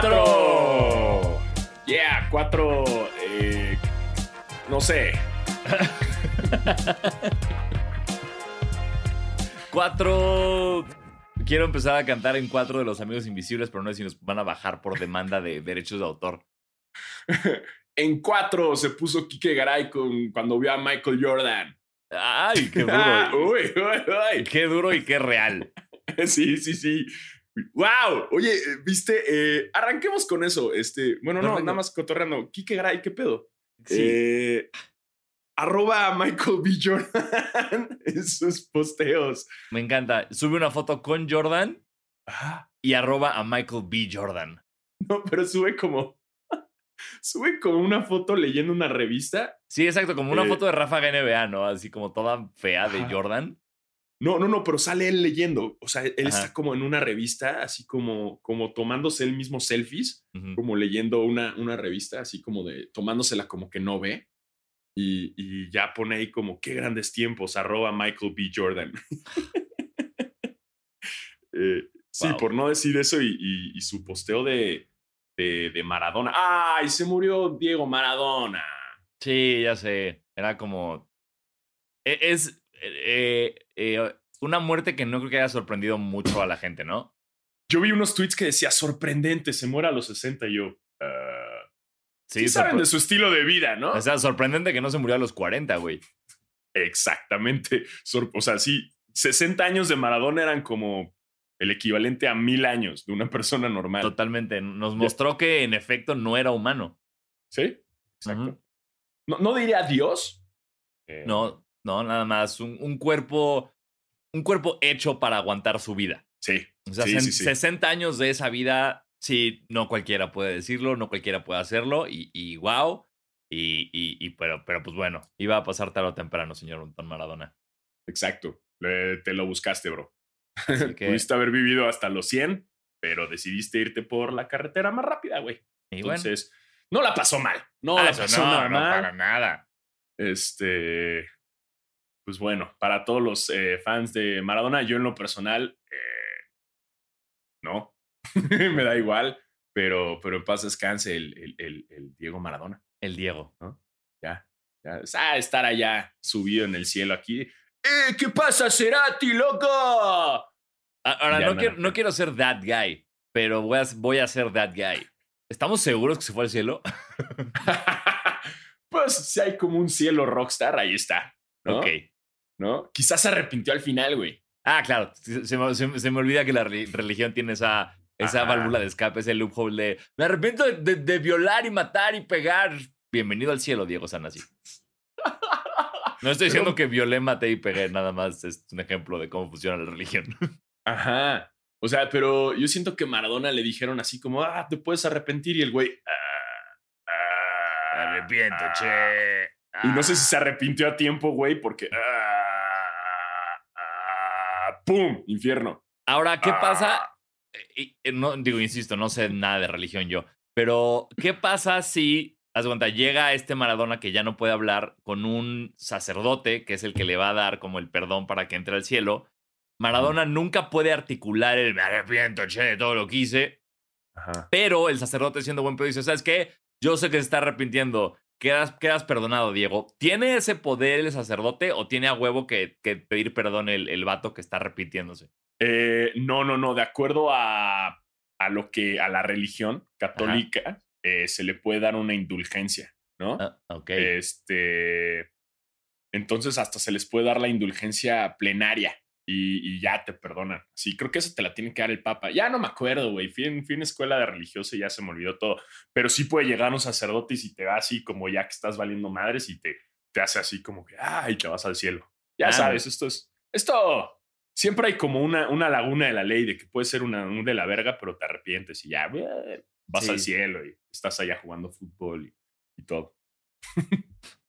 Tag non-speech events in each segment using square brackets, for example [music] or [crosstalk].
cuatro. Yeah, cuatro. eh, no sé. [laughs] Cuatro. Quiero empezar a cantar en cuatro de los amigos invisibles, pero no sé si nos van a bajar por demanda de derechos de autor. [laughs] En cuatro se puso Kike Garay con, cuando vio a Michael Jordan. Ay, qué Ah, duro. [laughs] uy, uy, qué duro y qué real. uy. Sí, sí, sí. Wow. Oye, eh, viste, Eh, arranquemos con eso. Este, bueno, no, nada más cotorreando. Kike Garay, ¿qué pedo? Sí. Eh, arroba a Michael B. Jordan [laughs] en sus posteos. Me encanta. Sube una foto con Jordan y arroba a Michael B. Jordan. no, pero sube como. [laughs] Sube como una foto leyendo una revista. Sí, exacto, como una Eh. foto de Ráfaga NBA, ¿no? Así como toda fea de. Jordan. No, no, no, pero sale él leyendo. O sea, él Ajá. está como en una revista, así como, como tomándose él mismo selfies, como leyendo una, una revista, así como de tomándosela como que no ve. Y, y ya pone ahí como qué grandes tiempos, arroba Michael B. Jordan. [laughs] Eh, sí, Wow. por no decir eso y, y- y su posteo de, de, de Maradona. ¡Ay! Se murió Diego Maradona. Sí, ya sé. Era como. e- Es eh, eh, una muerte que no creo que haya sorprendido mucho a la gente, ¿no? Yo vi unos tweets que decía sorprendente, se muere a los 60 y yo. "Ah". sí, saben de su estilo de vida, ¿no? O sea, sorprendente que no se murió a los 40, güey. Exactamente. Sor- o sea, sí, 60 años de Maradona eran como el equivalente a mil años de una persona normal. Totalmente. Nos mostró que en efecto no era humano. ¿Sí? Exacto. No, no diría Dios. Eh, No, no, nada más. Un, un cuerpo. Un cuerpo hecho para aguantar su vida. Sí. O sea, Sí, sen- sí, sí. 60 años de esa vida, sí, no cualquiera puede decirlo, no cualquiera puede hacerlo, y, y wow. Y, y, y pero, pero pues bueno, iba a pasar tarde o temprano, señor Don Maradona. Exacto. Le- te lo buscaste, bro. [laughs] Que, Pudiste haber vivido hasta los 100, pero decidiste irte por la carretera más rápida, güey. bueno, Entonces, no la pasó mal. No ah, la eso pasó no, nada no, mal. para nada. Este, pues bueno, para todos los eh, fans de Maradona, yo en lo personal, eh, no, [laughs] me da igual, pero, pero en paz descanse el, el, el- el Diego Maradona, El Diego. ya, ya, ah, estar allá subido en el cielo aquí. ¡Eh, qué pasa, Cerati, loco! Ahora, Ya, no, no, quiero, no. no quiero ser that guy, pero voy a, voy a ser that guy. ¿Estamos seguros que se fue al cielo? [laughs] pues si hay como un cielo rockstar, ahí está, ¿no? Ok. ¿No? Quizás se arrepintió al final, güey. Ah, claro. Se, se me, se se me olvida que la re- religión tiene esa, esa Ajá. válvula de escape, ese loophole de me arrepiento de, de- de violar y matar y pegar. Bienvenido al cielo, Diego Sanasi. [laughs] No estoy diciendo que violé, maté y pegué, nada más es un ejemplo de cómo funciona la religión. Ajá. O sea, pero yo siento que Maradona le dijeron así como, ah, te puedes arrepentir. Y el güey, ah, ah, Arrepiento, ah. che. Y no sé si se arrepintió a tiempo, güey, porque, ah, ah, ¡pum! Infierno. Ahora, ¿qué Ah. pasa? Y- y no, digo, insisto, no sé nada de religión yo, pero ¿qué pasa si, haz cuenta, llega este Maradona que ya no puede hablar con un sacerdote, que es el que le va a dar como el perdón para que entre al cielo? Maradona nunca puede articular el me arrepiento, che, de todo lo que hice, Ajá. pero el sacerdote siendo buen pedo dice, ¿sabes qué? Yo sé que se está arrepintiendo. Quedas, quedas perdonado, Diego. ¿Tiene ese poder el sacerdote o tiene a huevo que, que pedir perdón el, el vato que está arrepintiéndose? Eh, no, no, no. De acuerdo a, a lo que, a la religión católica, eh, se le puede dar una indulgencia, ¿no? Ah, ok. Este. Entonces, hasta se les puede dar la indulgencia plenaria y, y ya te perdonan. Sí, creo que eso te la tiene que dar el Papa. Ya no me acuerdo, güey. Fui en, fui en escuela de religioso y ya se me olvidó todo. Pero sí puede llegar un sacerdote y si te va así como ya que estás valiendo madres y te, te hace así como que, ay, te vas al cielo. Ya Ah, sabes, esto es. Esto. Siempre hay como una, una laguna de la ley de que puede ser una, un de la verga, pero te arrepientes y ya vas Sí. al cielo y estás allá jugando fútbol y, y todo.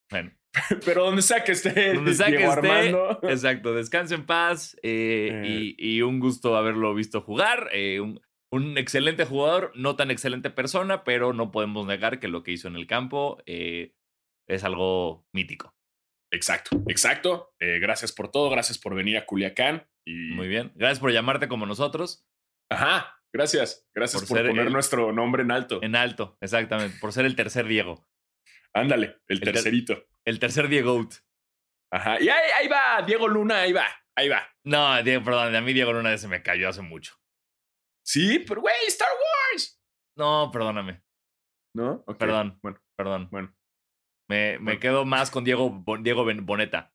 Bueno, [laughs] Pero donde sea que esté, Donde sea que esté, Armando. [laughs] exacto. Descanse en paz eh, Eh. y, y un gusto haberlo visto jugar. eh, un, un excelente jugador, no tan excelente persona, pero no podemos negar que lo que hizo en el campo eh, es algo mítico. Exacto, exacto. Eh, gracias por todo, gracias por venir a Culiacán. Y... Muy bien. Gracias por llamarte como nosotros. Ajá, Gracias. Gracias Por poner el- nuestro nombre en alto. En alto, exactamente. Por ser el tercer Diego. Ándale, el El ter- tercerito. El tercer Diego. Ajá. Y ahí, ahí va, Diego Luna, ahí va, ahí va. No, Diego, perdón, a mí Diego Luna se me cayó hace mucho. Sí, pero güey, Star Wars. No, perdóname. ¿No? Perdón. Bueno, Perdón. bueno. Me, me Bueno. quedo más con Diego, Diego Boneta.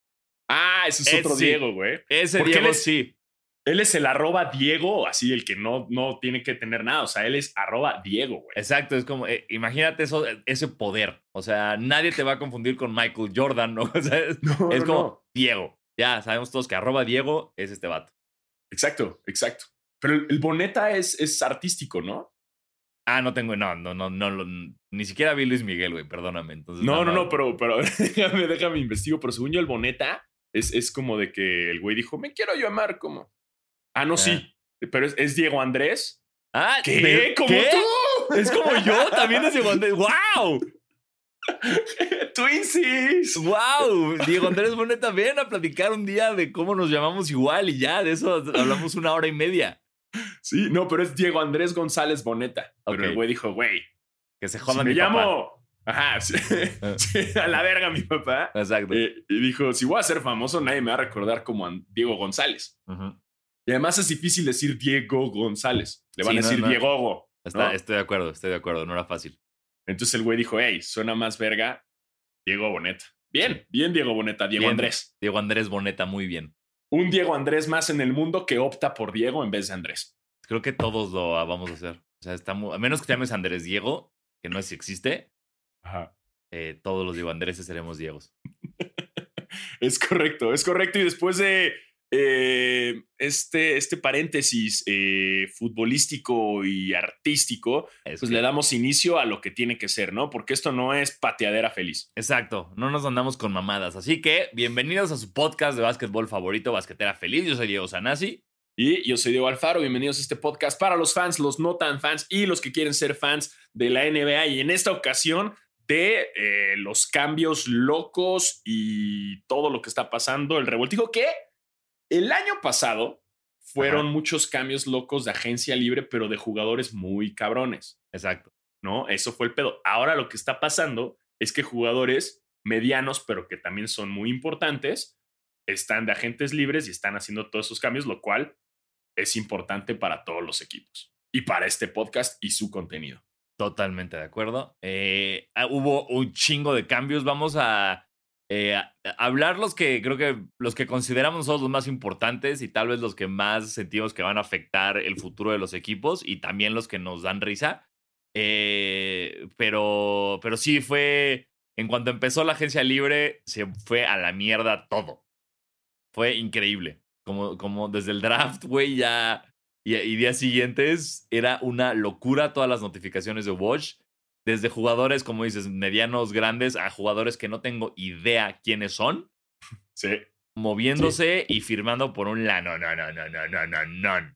Ah, ese es otro sí. Diego, güey. Ese Diego sí. Él es el arroba Diego, así el que no, no tiene que tener nada. O sea, él es arroba Diego, güey. Exacto, es como, eh, imagínate eso, ese poder. O sea, nadie te va a confundir con Michael Jordan, ¿no? [laughs] O sea, es, No, es no, como no. Diego. Ya sabemos todos que arroba Diego es este vato. Exacto, exacto. Pero el, el Boneta es, es artístico, ¿no? Ah, no tengo, no, no, no, no, ni siquiera vi Luis Miguel, güey, perdóname. Entonces, No, no, no, pero, pero [laughs] déjame, déjame investigo. Pero según yo, el Boneta es, es como de que el güey dijo, me quiero llamar como. Ah, no, sí. Pero es, es Diego Andrés. Ah, ¿Qué? ¿de- ¿Como qué? tú? Es como yo, también es Diego Andrés. ¡Wow! Twinsies. ¡Wow! Diego Andrés Boneta, ven a platicar un día de cómo nos llamamos igual y ya, de eso hablamos una hora y media. Sí, no, pero es Diego Andrés González Boneta. Pero Ok. el güey dijo, güey, Que se si jodan me mi papá. llamo. Ajá, [laughs] sí, sí, a la verga mi papá. Exacto. Eh, y dijo, si voy a ser famoso, nadie me va a recordar como Diego González. Ujú. Y además es difícil decir Diego González. Le van Sí, a no, decir no. Diego. Está- ¿no? Estoy de acuerdo, estoy de acuerdo, no era fácil. Entonces el güey dijo, hey, suena más verga Diego Boneta. Bien, bien Diego Boneta, Diego Bien. Andrés. Diego Andrés Boneta, muy bien. Un Diego Andrés más en el mundo que opta por Diego en vez de Andrés. Creo que todos lo vamos a hacer. O sea, está muy- a menos que te llames Andrés Diego, que no es si existe, Ajá. eh, todos los Diego Andréses seremos Diegos. [laughs] Es correcto, es correcto. Y después de eh, este, este paréntesis eh, futbolístico y artístico, Es pues que- le damos inicio a lo que tiene que ser, ¿no? Porque esto no es pateadera feliz. Exacto, no nos andamos con mamadas. Así que bienvenidos a su podcast de básquetbol favorito, Basquetera Feliz. Yo soy Diego Sanasi. Y yo soy Diego Alfaro, bienvenidos a este podcast para los fans, los no tan fans y los que quieren ser fans de la NBA. Y en esta ocasión de eh, los cambios locos y todo lo que está pasando, el revoltijo que el año pasado fueron Ajá. muchos cambios locos de agencia libre, pero de jugadores muy cabrones, Exacto. ¿no? Eso fue el pedo. Ahora lo que está pasando es que jugadores medianos, pero que también son muy importantes, están de agentes libres y están haciendo todos esos cambios, lo cual es importante para todos los equipos y para este podcast y su contenido. Totalmente de acuerdo. Eh, ah, hubo un chingo de cambios. Vamos a, eh, hablar los que creo que los que consideramos nosotros los más importantes y tal vez los que más sentimos que van a afectar el futuro de los equipos y también los que nos dan risa. Eh, pero, pero sí fue. En cuanto empezó la agencia libre, se fue a la mierda todo. Fue increíble. Como, como desde el draft, güey, ya y, y días siguientes era una locura todas las notificaciones de Watch. Desde jugadores, como dices, medianos, grandes, a jugadores que no tengo idea quiénes son, Sí, moviéndose y firmando por un la no, no, no, no, no, no, no, no.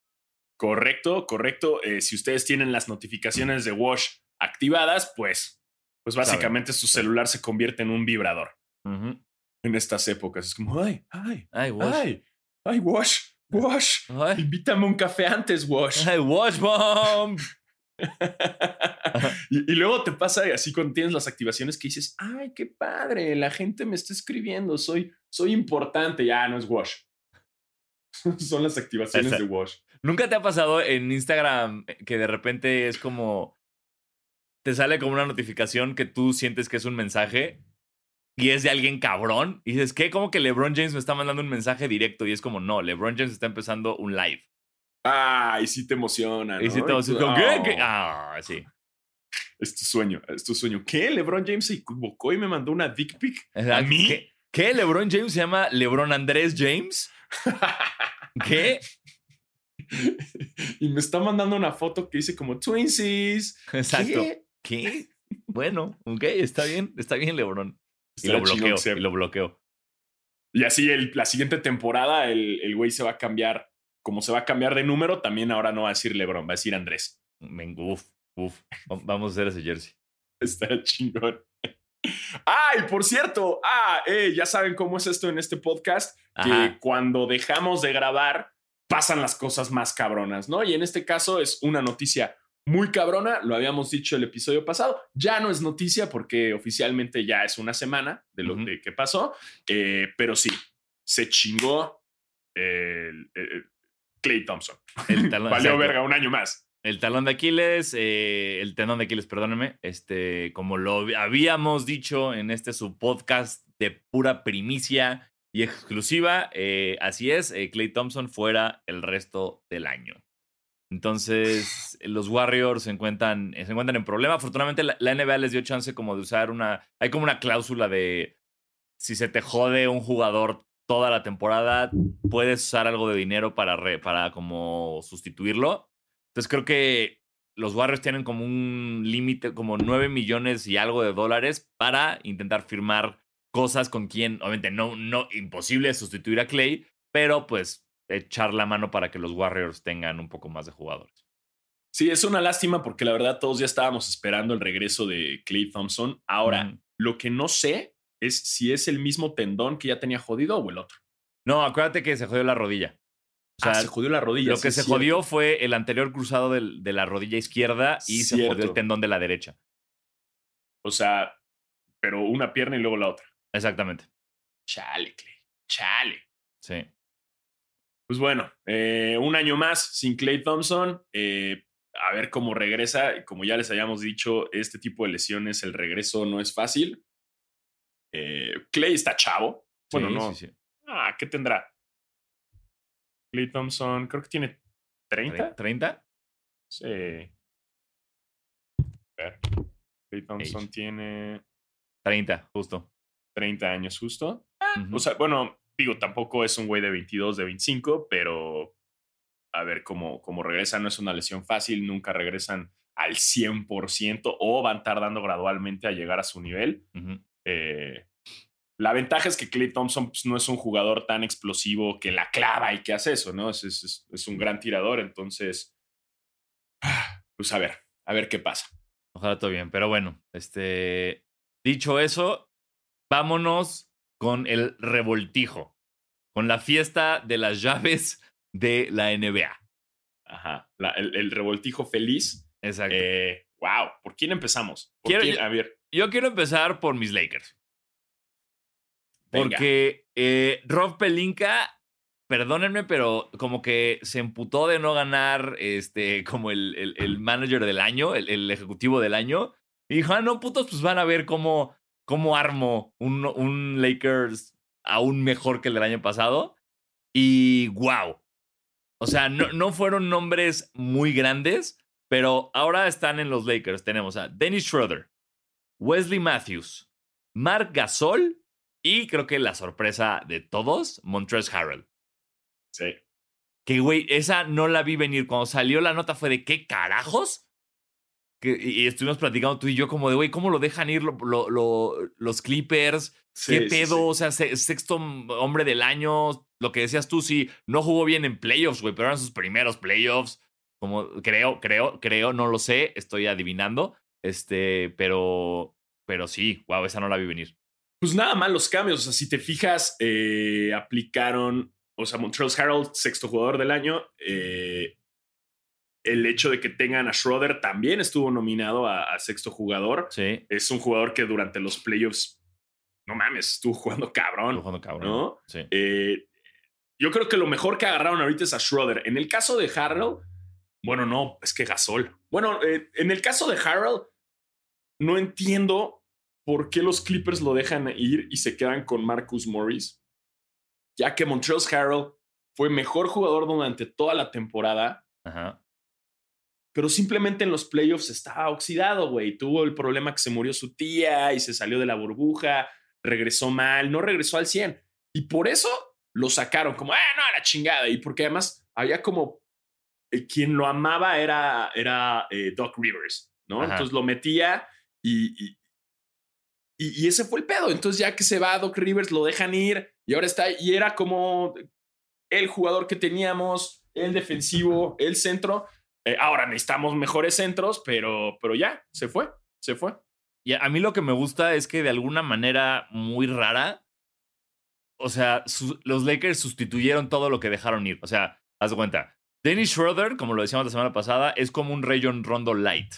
correcto, correcto. Eh, si ustedes tienen las notificaciones de Wash activadas, pues, pues básicamente su celular se convierte en un vibrador Ujú. en estas épocas. Es como, ay, ay, Ay, Watch. ay, ay, Wash, Wash, Ay, invítame un café antes, Wash. ay, Watch Bomb. [laughs] [laughs] y, y luego te pasa así cuando tienes las activaciones que dices, ay, qué padre, la gente me está escribiendo, soy, soy importante. Ya no es Wash. [laughs] Son las activaciones de Wash. ¿Nunca te ha pasado en Instagram que de repente es como. Te sale como una notificación que tú sientes que es un mensaje y es de alguien cabrón? Y dices, ¿qué? Como que LeBron James me está mandando un mensaje directo y es como, no, LeBron James está empezando un live. Ay, sí te emociona. Y si te como, ¿qué? "Oh". ¿Qué? Ah, sí. Es tu sueño, es tu sueño. ¿Qué? LeBron James se equivocó y me mandó una dick pic. ¿A mí? ¿Qué? ¿Qué? ¿LeBron James se llama LeBron Andrés James? ¿Qué? [laughs] y me está mandando una foto que dice como Twinsies. Exacto. ¿Qué? ¿Qué? Bueno, ok, está bien, está bien, LeBron. Y lo bloqueo, y lo bloqueo. Y así el- la siguiente temporada el el güey se va a cambiar. Como se va a cambiar de número, también ahora no va a decir LeBron, va a decir Andrés. Uf, uf. Vamos a hacer ese jersey. Está chingón. ¡Ay, por cierto! Ah, eh, ya saben cómo es esto en este podcast. Que Ajá. cuando dejamos de grabar, pasan las cosas más cabronas, ¿no? Y en este caso es una noticia muy cabrona, lo habíamos dicho el episodio pasado, ya no es noticia porque oficialmente ya es una semana de lo que pasó, eh, pero sí, se chingó el, Clay Thompson. El [laughs] talón, Valió verga un año más. El talón de Aquiles, eh, el tenón de Aquiles, perdónenme, este, como lo habíamos dicho en este su podcast de pura primicia y exclusiva, eh, así es, Clay Thompson fuera el resto del año. Entonces, los Warriors se encuentran, se encuentran en problema. Afortunadamente, la, NBA les dio chance como de usar una. Hay como una cláusula de si se te jode un jugador toda la temporada, puedes usar algo de dinero para, para como sustituirlo. Entonces, creo que los Warriors tienen como un límite, como 9 millones y algo de dólares para intentar firmar cosas con quien, obviamente, no, no, imposible sustituir a Clay, pero pues echar la mano para que los Warriors tengan un poco más de jugadores. Sí, es una lástima porque la verdad todos ya estábamos esperando el regreso de Clay Thompson. Ahora, lo que no sé es si es el mismo tendón que ya tenía jodido o el otro. No, acuérdate que se jodió la rodilla. O ah, sea, se jodió la rodilla. Lo que se jodió fue el anterior cruzado de la rodilla izquierda y se jodió el tendón de la derecha. O sea, pero una pierna y luego la otra. Exactamente. Chale, Clay. Chale. Sí. Pues bueno, eh, un año más sin Clay Thompson. Eh, a ver cómo regresa. Como ya les habíamos dicho, este tipo de lesiones, el regreso no es fácil. Eh, Clay está chavo. Bueno, no. Ah, ¿qué tendrá? Clay Thompson, creo que tiene 30. ¿30? Sí. Clay Thompson tiene. 30, justo. 30 años, justo. O sea, bueno, digo, tampoco es un güey de 22, de 25, pero a ver cómo, cómo regresa. No es una lesión fácil, nunca regresan al 100% o van tardando gradualmente a llegar a su nivel. Eh, la ventaja es que Clay Thompson pues, no es un jugador tan explosivo que la clava y que hace eso, ¿no? Es, es, es, un gran tirador, entonces, pues a ver, a ver qué pasa. Ojalá todo bien, pero bueno, este, dicho eso, vámonos con el revoltijo, con la fiesta de las llaves de la NBA. Ajá, el, revoltijo feliz. Exacto. Eh, wow, ¿por quién empezamos? quiero, A ver. Yo quiero empezar por mis Lakers. Porque eh, Rob Pelinka, perdónenme, pero como que se emputó de no ganar este, como el, el, manager del año, el, el, ejecutivo del año. Y dijo, ah, no, putos, pues van a ver cómo cómo armo un, un Lakers aún mejor que el del año pasado. Y wow. O sea, no, no fueron nombres muy grandes, pero ahora están en los Lakers. Tenemos a Dennis Schroeder, Wesley Matthews, Mark Gasol y creo que la sorpresa de todos, Montrezl Harrell. Sí. Que, güey, esa no la vi venir. Cuando salió la nota fue de qué carajos y estuvimos platicando tú y yo como de, güey, ¿cómo lo dejan ir los Clippers? ¿Qué pedo? O sea, sexto hombre del año. Lo que decías tú, sí, no jugó bien en playoffs, güey, pero eran sus primeros playoffs. Como creo, creo, creo, no lo sé, estoy adivinando. Este, pero, pero sí, wow, esa no la vi venir. Pues nada más los cambios. O sea, si te fijas, eh, aplicaron, o sea, Montreal Harold, sexto jugador del año, eh, el hecho de que tengan a Schroeder también estuvo nominado a, sexto jugador. Sí. Es un jugador que durante los playoffs, no mames, estuvo jugando cabrón. Estuvo jugando cabrón. ¿no? Sí. Eh, yo creo que lo mejor que agarraron ahorita es a Schroeder. En el caso de Harrell, bueno, no, es que Gasol. Bueno, eh, en el caso de Harrell, no entiendo por qué los Clippers lo dejan ir y se quedan con Marcus Morris, ya que Montreal Harrell fue mejor jugador durante toda la temporada. Ajá pero simplemente en los playoffs estaba oxidado, güey. Tuvo el problema que se murió su tía y se salió de la burbuja, regresó mal, no regresó al 100. Y por eso lo sacaron como, ah, no, a la chingada. Y porque además había como, eh, quien lo amaba era, era eh, Doc Rivers, ¿no? Entonces lo metía y, y, ese fue el pedo. Entonces ya que se va Doc Rivers, lo dejan ir y ahora está, y era como el jugador que teníamos, el defensivo, el centro eh, ahora necesitamos mejores centros, pero, pero ya, se fue, se fue. Y a mí lo que me gusta es que de alguna manera muy rara, o sea, los Lakers sustituyeron todo lo que dejaron ir. O sea, Haz cuenta. Dennis Schroeder, como lo decíamos la semana pasada, es como un Rayon Rondo light.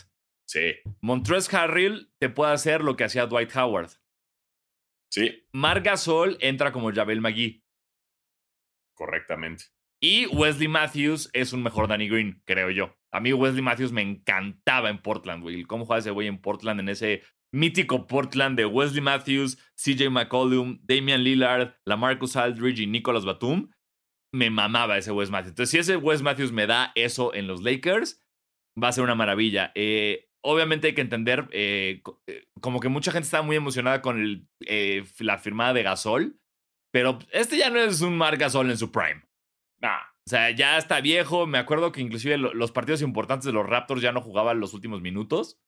Sí. Montrezl Harrell te puede hacer lo que hacía Dwight Howard. Sí. Marc Gasol entra como Javel McGee. Correctamente. Y Wesley Matthews es un mejor Danny Green, creo yo. A mí Wesley Matthews me encantaba en Portland, güey. ¿Cómo juega ese güey en Portland? En ese mítico Portland de Wesley Matthews, CJ McCollum, Damian Lillard, Lamarcus Aldridge y Nicholas Batum. Me mamaba ese Wes Matthews. Entonces, si ese Wes Matthews me da eso en los Lakers, va a ser una maravilla. Eh, obviamente hay que entender, eh, como que mucha gente está muy emocionada con el, la firmada de Gasol, pero este ya no es un Marc Gasol en su prime. Nah. O sea, ya está viejo. Me acuerdo que inclusive los partidos importantes de los Raptors ya no jugaban los últimos minutos.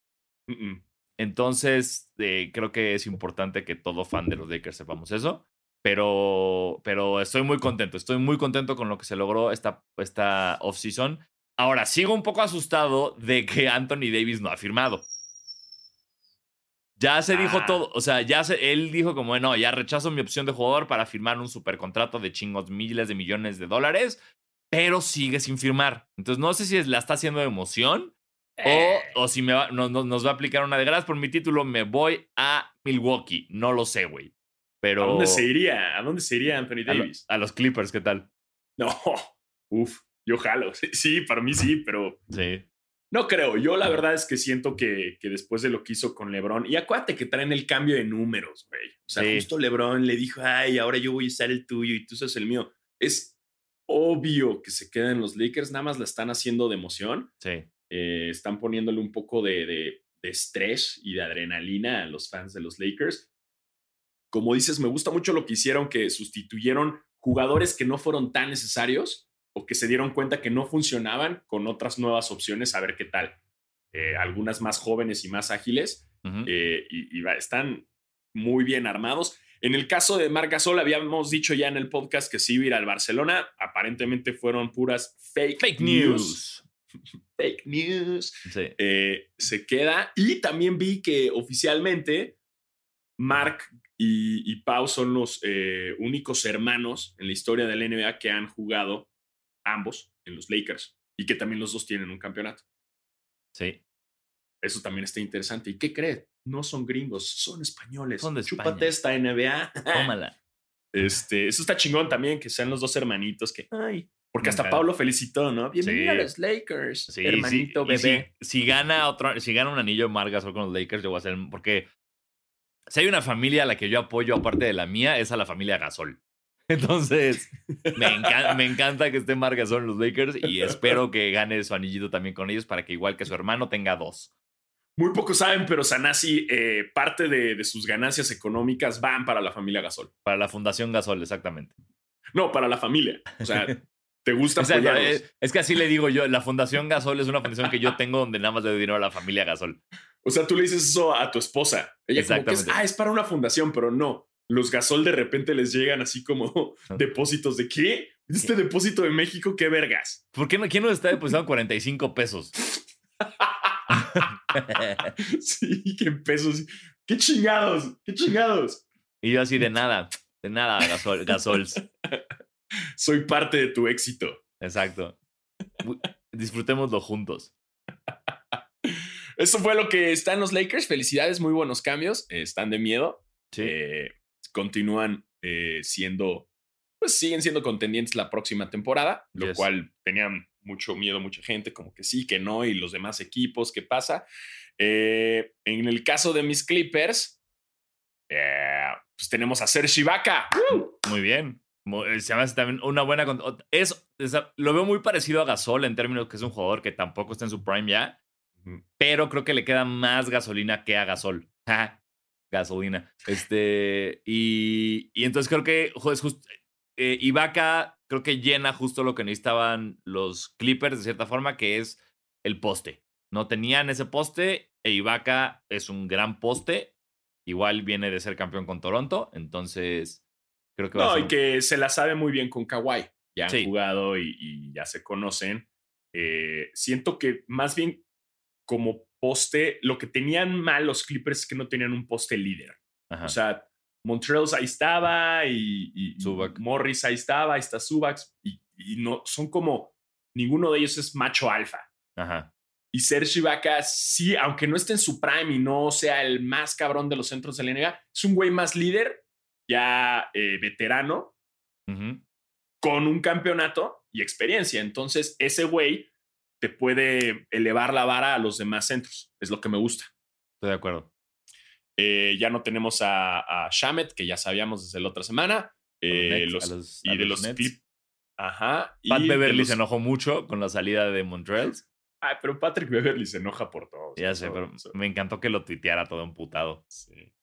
Entonces, eh, creo que es importante que todo fan de los Lakers sepamos eso. Pero, pero estoy muy contento. Estoy muy contento con lo que se logró esta, esta offseason. Ahora, sigo un poco asustado de que Anthony Davis no ha firmado. Ya se dijo Ah. todo, o sea, ya se, él dijo como, no, ya rechazo mi opción de jugador para firmar un supercontrato de chingos miles de millones de dólares, pero sigue sin firmar. Entonces no sé si es- la está haciendo de emoción Eh. o, o si me va- no- no- nos va a aplicar una de gracias por mi título, me voy a Milwaukee. No lo sé, güey. Pero ¿A dónde se iría? ¿A dónde se iría Anthony a, lo- Davis? a los Clippers, ¿qué tal? No. [laughs] Uf. Yo jalo. [laughs] Sí, para mí sí, pero Sí. No creo. Yo la verdad es que siento que, que después de lo que hizo con LeBron, y acuérdate que traen el cambio de números, güey. O sea, Sí. justo LeBron le dijo, ay, ahora yo voy a usar el tuyo y tú usas el mío. Es obvio que se quedan los Lakers, nada más la están haciendo de emoción. Sí. Eh, están poniéndole un poco de, de- de estrés y de adrenalina a los fans de los Lakers. Como dices, me gusta mucho lo que hicieron, que sustituyeron jugadores que no fueron tan necesarios o que se dieron cuenta que no funcionaban con otras nuevas opciones, a ver qué tal. Eh, algunas más jóvenes y más ágiles, Ujú. eh, y, y están muy bien armados. En el caso de Marc Gasol, habíamos dicho ya en el podcast que sí iba a ir al Barcelona. Aparentemente fueron puras fake, Fake news. [laughs] Fake news. Sí. Eh, se queda. Y también vi que oficialmente Mark y, y Pau son los eh, únicos hermanos en la historia del NBA que han jugado ambos en los Lakers y que también los dos tienen un campeonato. Sí. Eso también está interesante. ¿Y qué crees? No son gringos, son españoles. Son de Chúpate esta NBA. Tómala. [laughs] Este, eso está chingón también, que sean los dos hermanitos que, ay, porque hasta. Pablo felicitó, ¿no? Bienvenido Sí. a los Lakers, Sí, hermanito sí, bebé. Si, si gana otro, si gana un anillo Marc Gasol con los Lakers, yo voy a hacer. Porque si hay una familia a la que yo apoyo, aparte de la mía, es a la familia Gasol. Entonces, me, encan- me encanta que esté Marc Gasol en los Lakers y espero que gane su anillito también con ellos para que, igual que su hermano, tenga dos. Muy pocos saben, pero Sanasi, eh, parte de, de sus ganancias económicas van para la familia Gasol. Para la Fundación Gasol, exactamente. No, para la familia. O sea, ¿te gusta [laughs] Exacto, apoyarlos? es, es que así le digo yo, la Fundación Gasol es una fundación que yo tengo donde nada más le doy dinero a la familia Gasol. O sea, tú le dices eso a tu esposa. Ella como que es, Exactamente. ah, es para una fundación, pero no. Los Gasol de repente les llegan así como depósitos de ¿qué? Este depósito de México, qué vergas. ¿Por qué no, quién nos está depositando 45 pesos? [laughs] sí, qué pesos. Qué chingados, qué chingados. Y yo así de nada, de nada, Gasol, Gasols. [laughs] Soy parte de tu éxito. Exacto. Disfrutémoslo juntos. [laughs] Eso fue lo que está en los Lakers. Felicidades, muy buenos cambios. Eh, están de miedo. Sí. Eh, continúan eh, siendo, pues siguen siendo contendientes la próxima temporada, lo Yes. cual tenían mucho miedo mucha gente, como que sí, que no, y los demás equipos, ¿qué pasa? Eh, en el caso de mis Clippers, eh, pues tenemos a Serge Ibaka. Muy bien. Eh, Se me hace también una buena. Es, es- lo veo muy parecido a Gasol en términos que es un jugador que tampoco está en su prime ya, pero creo que le queda más gasolina que a Gasol. Gasolina. Este, y, y entonces creo que jo, es justo. eh, Ibaka creo que llena justo lo que necesitaban los Clippers de cierta forma, que es el poste. No tenían ese poste e Ibaka es un gran poste. Igual viene de ser campeón con Toronto, entonces creo que va a No, ser y que se la sabe muy bien con Kawhi. Ya han Sí. jugado y, y ya se conocen. Eh, siento que más bien como poste, lo que tenían mal los Clippers es que no tenían un poste líder. Ajá. O sea, Montreal ahí estaba y, y-. Morris ahí estaba, ahí está Subax y, y no son como ninguno de ellos es macho alfa. Ajá. Y Serge Ibaka, sí, aunque no esté en su prime y no sea el más cabrón de los centros de la NBA, es un güey más líder, ya eh, veterano, con un campeonato y experiencia. Entonces, ese güey te puede elevar la vara a los demás centros. Es lo que me gusta. Estoy de acuerdo. Eh, ya no tenemos a, a Shamet, que ya sabíamos desde la otra semana. Eh, los- los- y de los los. Clip- Ajá. y Pat de Beverly se enojó mucho con la salida de Montreal. Ay, pero Patrick Beverly se enoja por todo. Ya sé, pero me encantó que lo tuiteara todo emputado. Sí.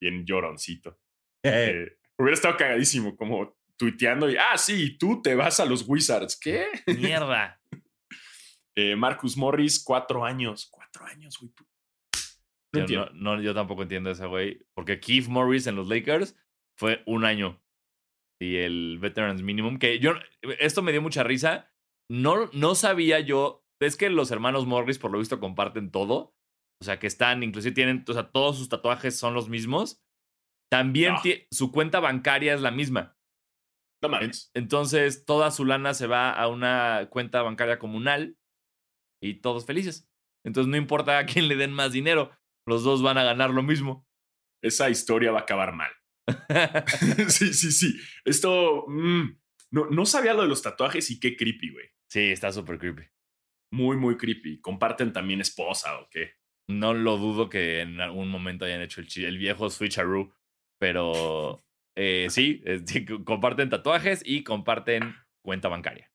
Bien lloroncito. [laughs] Eh, hubiera estado cagadísimo, como tuiteando y, ah, sí, tú te vas a los Wizards. ¿Qué? Mierda. Eh, Marcus Morris, cuatro años. Cuatro años, güey. No Yo, entiendo. no, no, yo tampoco entiendo ese güey. Porque Keith Morris en los Lakers fue un año. Y el Veterans Minimum, que yo. Esto me dio mucha risa. No, no sabía yo. Es que los hermanos Morris, por lo visto, comparten todo. O sea, que están, inclusive tienen, o sea, todos sus tatuajes son los mismos. También No. su cuenta bancaria es la misma. No mames. Entonces, toda su lana se va a una cuenta bancaria comunal y todos felices. Entonces, no importa a quién le den más dinero, los dos van a ganar lo mismo. Esa historia va a acabar mal. [laughs] sí, sí, sí. Esto. mm, no, no sabía lo de los tatuajes y qué creepy, güey. sí, está súper creepy. Muy, muy creepy. ¿Comparten también esposa o qué? No lo dudo que en algún momento hayan hecho el, el viejo switcheroo, pero eh, sí, eh, sí, co- comparten tatuajes y comparten cuenta bancaria.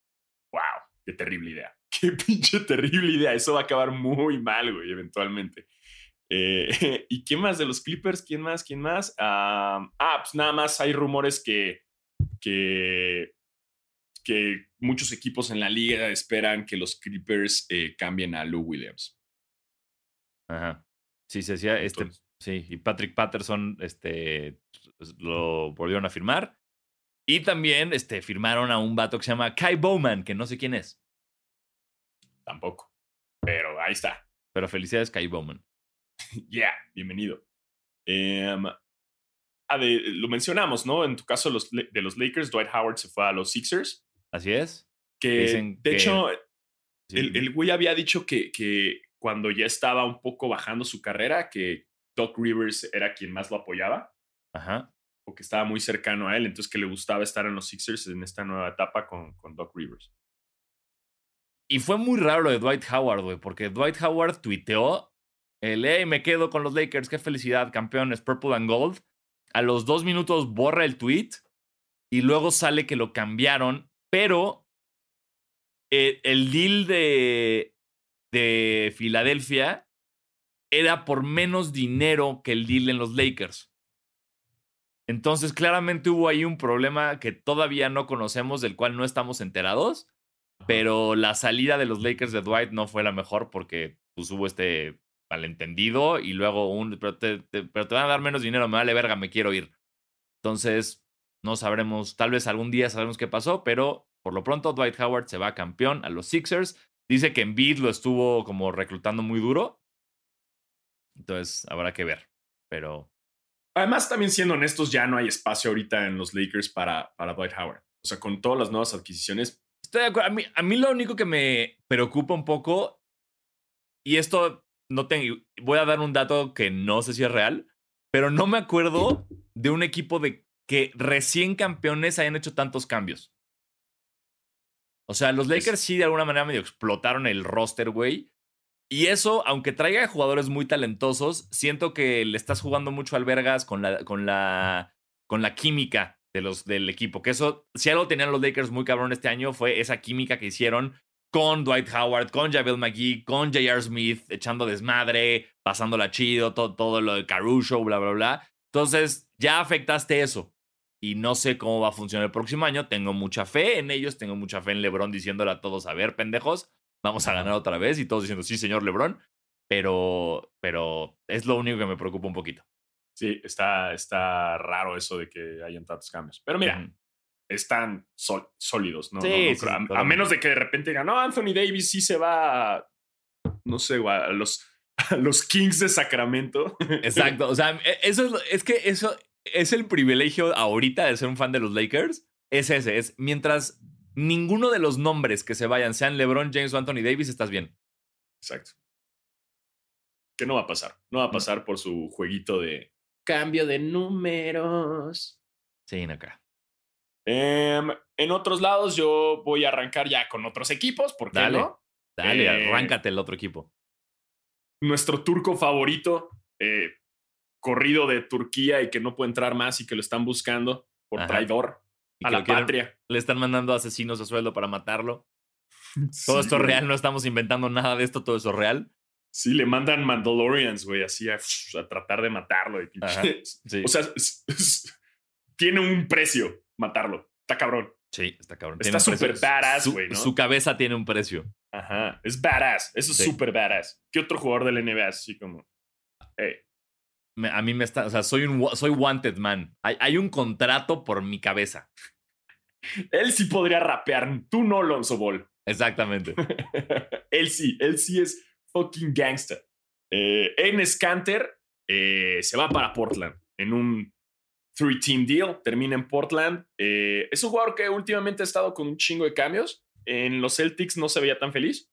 ¡Qué terrible idea! [laughs] ¡Qué pinche terrible idea! Eso va a acabar muy mal, güey, eventualmente. Eh, [laughs] ¿Y quién más de los Clippers? ¿Quién más? ¿Quién más? Ah, ah, pues nada más hay rumores que, que, que muchos equipos en la liga esperan que los Clippers eh, cambien a Lou Williams. Ajá. Sí, se decía, este, sí, y Patrick Patterson, este, lo volvieron a firmar. Y también, este, firmaron a un vato que se llama Kai Bowman, que no sé quién es, Tampoco. Pero ahí está. pero felicidades Kai Bowman. [laughs] Yeah, bienvenido. Em, ah, de- lo mencionamos, ¿no? En tu caso los, de los Lakers, Dwight Howard se fue a los Sixers. Así es. Que Dicen de que- hecho, Sí, el, el güey había dicho que, que cuando ya estaba un poco bajando su carrera, que Doc Rivers era quien más lo apoyaba Ajá. O que estaba muy cercano a él, entonces que le gustaba estar en los Sixers en esta nueva etapa con, con Doc Rivers. Y fue muy raro lo de Dwight Howard, güey, porque Dwight Howard tuiteó el, hey, me quedo con los Lakers, qué felicidad, campeones, Purple and Gold. A los dos minutos borra el tweet y luego sale que lo cambiaron, pero eh, el deal de, de Filadelfia era por menos dinero que el deal en los Lakers. Entonces, claramente hubo ahí un problema que todavía no conocemos, del cual no estamos enterados. Pero la salida de los Lakers de Dwight no fue la mejor porque pues, hubo este malentendido y luego un. Pero te, te- pero te van a dar menos dinero, me vale verga, me quiero ir. Entonces, no sabremos, tal vez algún día sabremos qué pasó, pero por lo pronto Dwight Howard se va campeón a los Sixers. Dice que Embiid lo estuvo como reclutando muy duro. Entonces, habrá que ver. Pero Además, también siendo honestos, ya no hay espacio ahorita en los Lakers para, para Dwight Howard. O sea, con todas las nuevas adquisiciones, Estoy de acuerdo. A mí, a mí lo único que me preocupa un poco, y esto no tengo, voy a dar un dato que no sé si es real, pero no me acuerdo de un equipo de que recién campeones hayan hecho tantos cambios. O sea, los Lakers sí de alguna manera medio explotaron el roster, güey. Y eso, aunque traiga jugadores muy talentosos, siento que le estás jugando mucho al vergas con la, con la, con la química de los, del equipo. Que eso, si algo tenían los Lakers muy cabrón este año, fue esa química que hicieron con Dwight Howard, con Javel McGee, con J.R. Smith, echando desmadre, pasándola chido, todo, todo lo de Caruso, bla, bla, bla. Entonces, ya afectaste eso. Y no sé cómo va a funcionar el próximo año. Tengo mucha fe en ellos, tengo mucha fe en LeBron diciéndole a todos, a ver, pendejos, vamos a ganar otra vez. Y todos diciendo, sí, señor LeBron. Pero, pero es lo único que me preocupa un poquito. sí, está, está raro eso de que hayan tantos cambios. Pero mira, están sol- sólidos, ¿no? Sí, No- no sí, a- a, menos de que de repente digan, no, Anthony Davis sí se va, a, no sé, a los, [laughs] a los Kings de Sacramento. [laughs] Exacto. O sea, e- eso es, es que eso es el privilegio ahorita de ser un fan de los Lakers. Es ese, es mientras, ninguno de los nombres que se vayan, sean LeBron James o Anthony Davis, estás bien. Exacto. Que no va a pasar. No va a pasar por su jueguito de cambio de números. Sí, acá. Em, en otros lados, yo voy a arrancar ya con otros equipos, ¿por qué Dale. no? Dale, Eh, arráncate el otro equipo. Nuestro turco favorito, eh, corrido de Turquía y que no puede entrar más y que lo están buscando por Ajá. traidor Y a la quieren- patria. Le están mandando asesinos a sueldo para matarlo. [laughs] Todo esto es real, no estamos inventando nada de esto, todo eso es real. Sí, le mandan Mandalorians, güey, así a, a tratar de matarlo. y Ajá. [laughs] pinches- Sí, O sea, es- es- tiene un precio matarlo. Está cabrón. sí está cabrón. está súper badass, Su- güey, ¿no? Su cabeza tiene un precio. Ajá. Es badass. Eso es Sí. súper badass. ¿Qué otro jugador del NBA así como? Hey, Me- a mí me está, o sea, soy un soy wanted man. Hay, hay un contrato por mi cabeza. [laughs] él sí podría rapear. Tú no, Lonzo Ball. Exactamente. [laughs] él sí. Él sí es fucking gangster. Eh, en Scanter eh, se va para Portland en un three-team deal. Termina en Portland. Eh, es un jugador que últimamente ha estado con un chingo de cambios. En los Celtics no se veía tan feliz.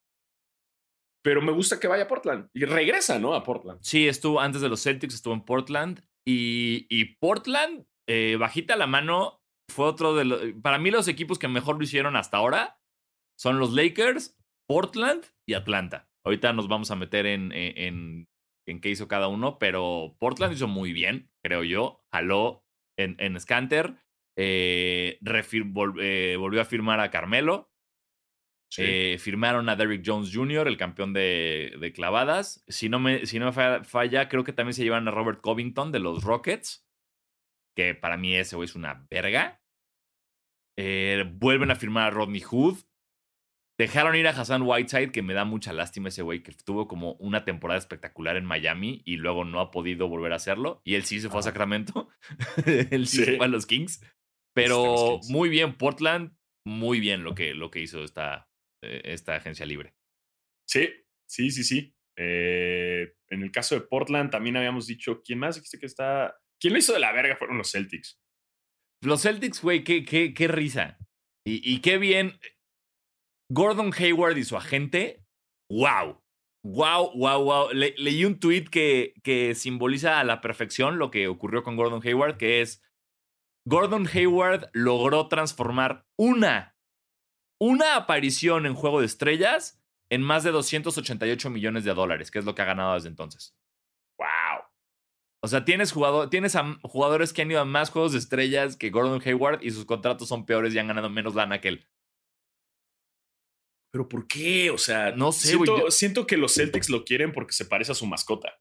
Pero me gusta que vaya a Portland. Y regresa, ¿no? A Portland. Sí, estuvo antes de los Celtics, estuvo en Portland. Y, y Portland, eh, bajita la mano, fue otro de los. Para mí, los equipos que mejor lo hicieron hasta ahora son los Lakers, Portland y Atlanta. Ahorita nos vamos a meter en, en, en- qué hizo cada uno, pero Portland hizo muy bien, creo yo. Jaló en, en Scanter. eh, eh, volvió a firmar a Carmelo. Eh, firmaron a Derrick Jones Jr., el campeón de, de clavadas. Si no, me, si no me falla, creo que también se llevan a Robert Covington de los Rockets, que para mí ese güey es una verga. Eh, vuelven a firmar a Rodney Hood. Dejaron ir a Hassan Whiteside, que me da mucha lástima ese güey, que tuvo como una temporada espectacular en Miami y luego no ha podido volver a hacerlo. Y él sí se fue a. Sacramento. [laughs] él sí, se fue a los Kings. Pero los Kings. muy bien, Portland, muy bien lo que, lo que hizo esta, esta agencia libre. Sí, sí, sí, sí. Eh, en el caso de Portland también habíamos dicho, ¿quién más dijiste que está? ¿Quién lo hizo de la verga? Fueron los Celtics. Los Celtics, güey, qué, qué, qué risa. Y, y qué bien. Gordon Hayward y su agente, wow. Wow, wow, wow. Le- leí un tweet que, que simboliza a la perfección lo que ocurrió con Gordon Hayward, que es Gordon Hayward logró transformar una, una aparición en Juego de Estrellas en más de 288 millones de dólares, que es lo que ha ganado desde entonces. ¡Wow! O sea, tienes, jugador, tienes a jugadores que han ido a más juegos de estrellas que Gordon Hayward y sus contratos son peores y han ganado menos lana que él. ¿Pero por qué? O sea, No sé, siento, yo- siento que los Celtics lo quieren porque se parece a su mascota.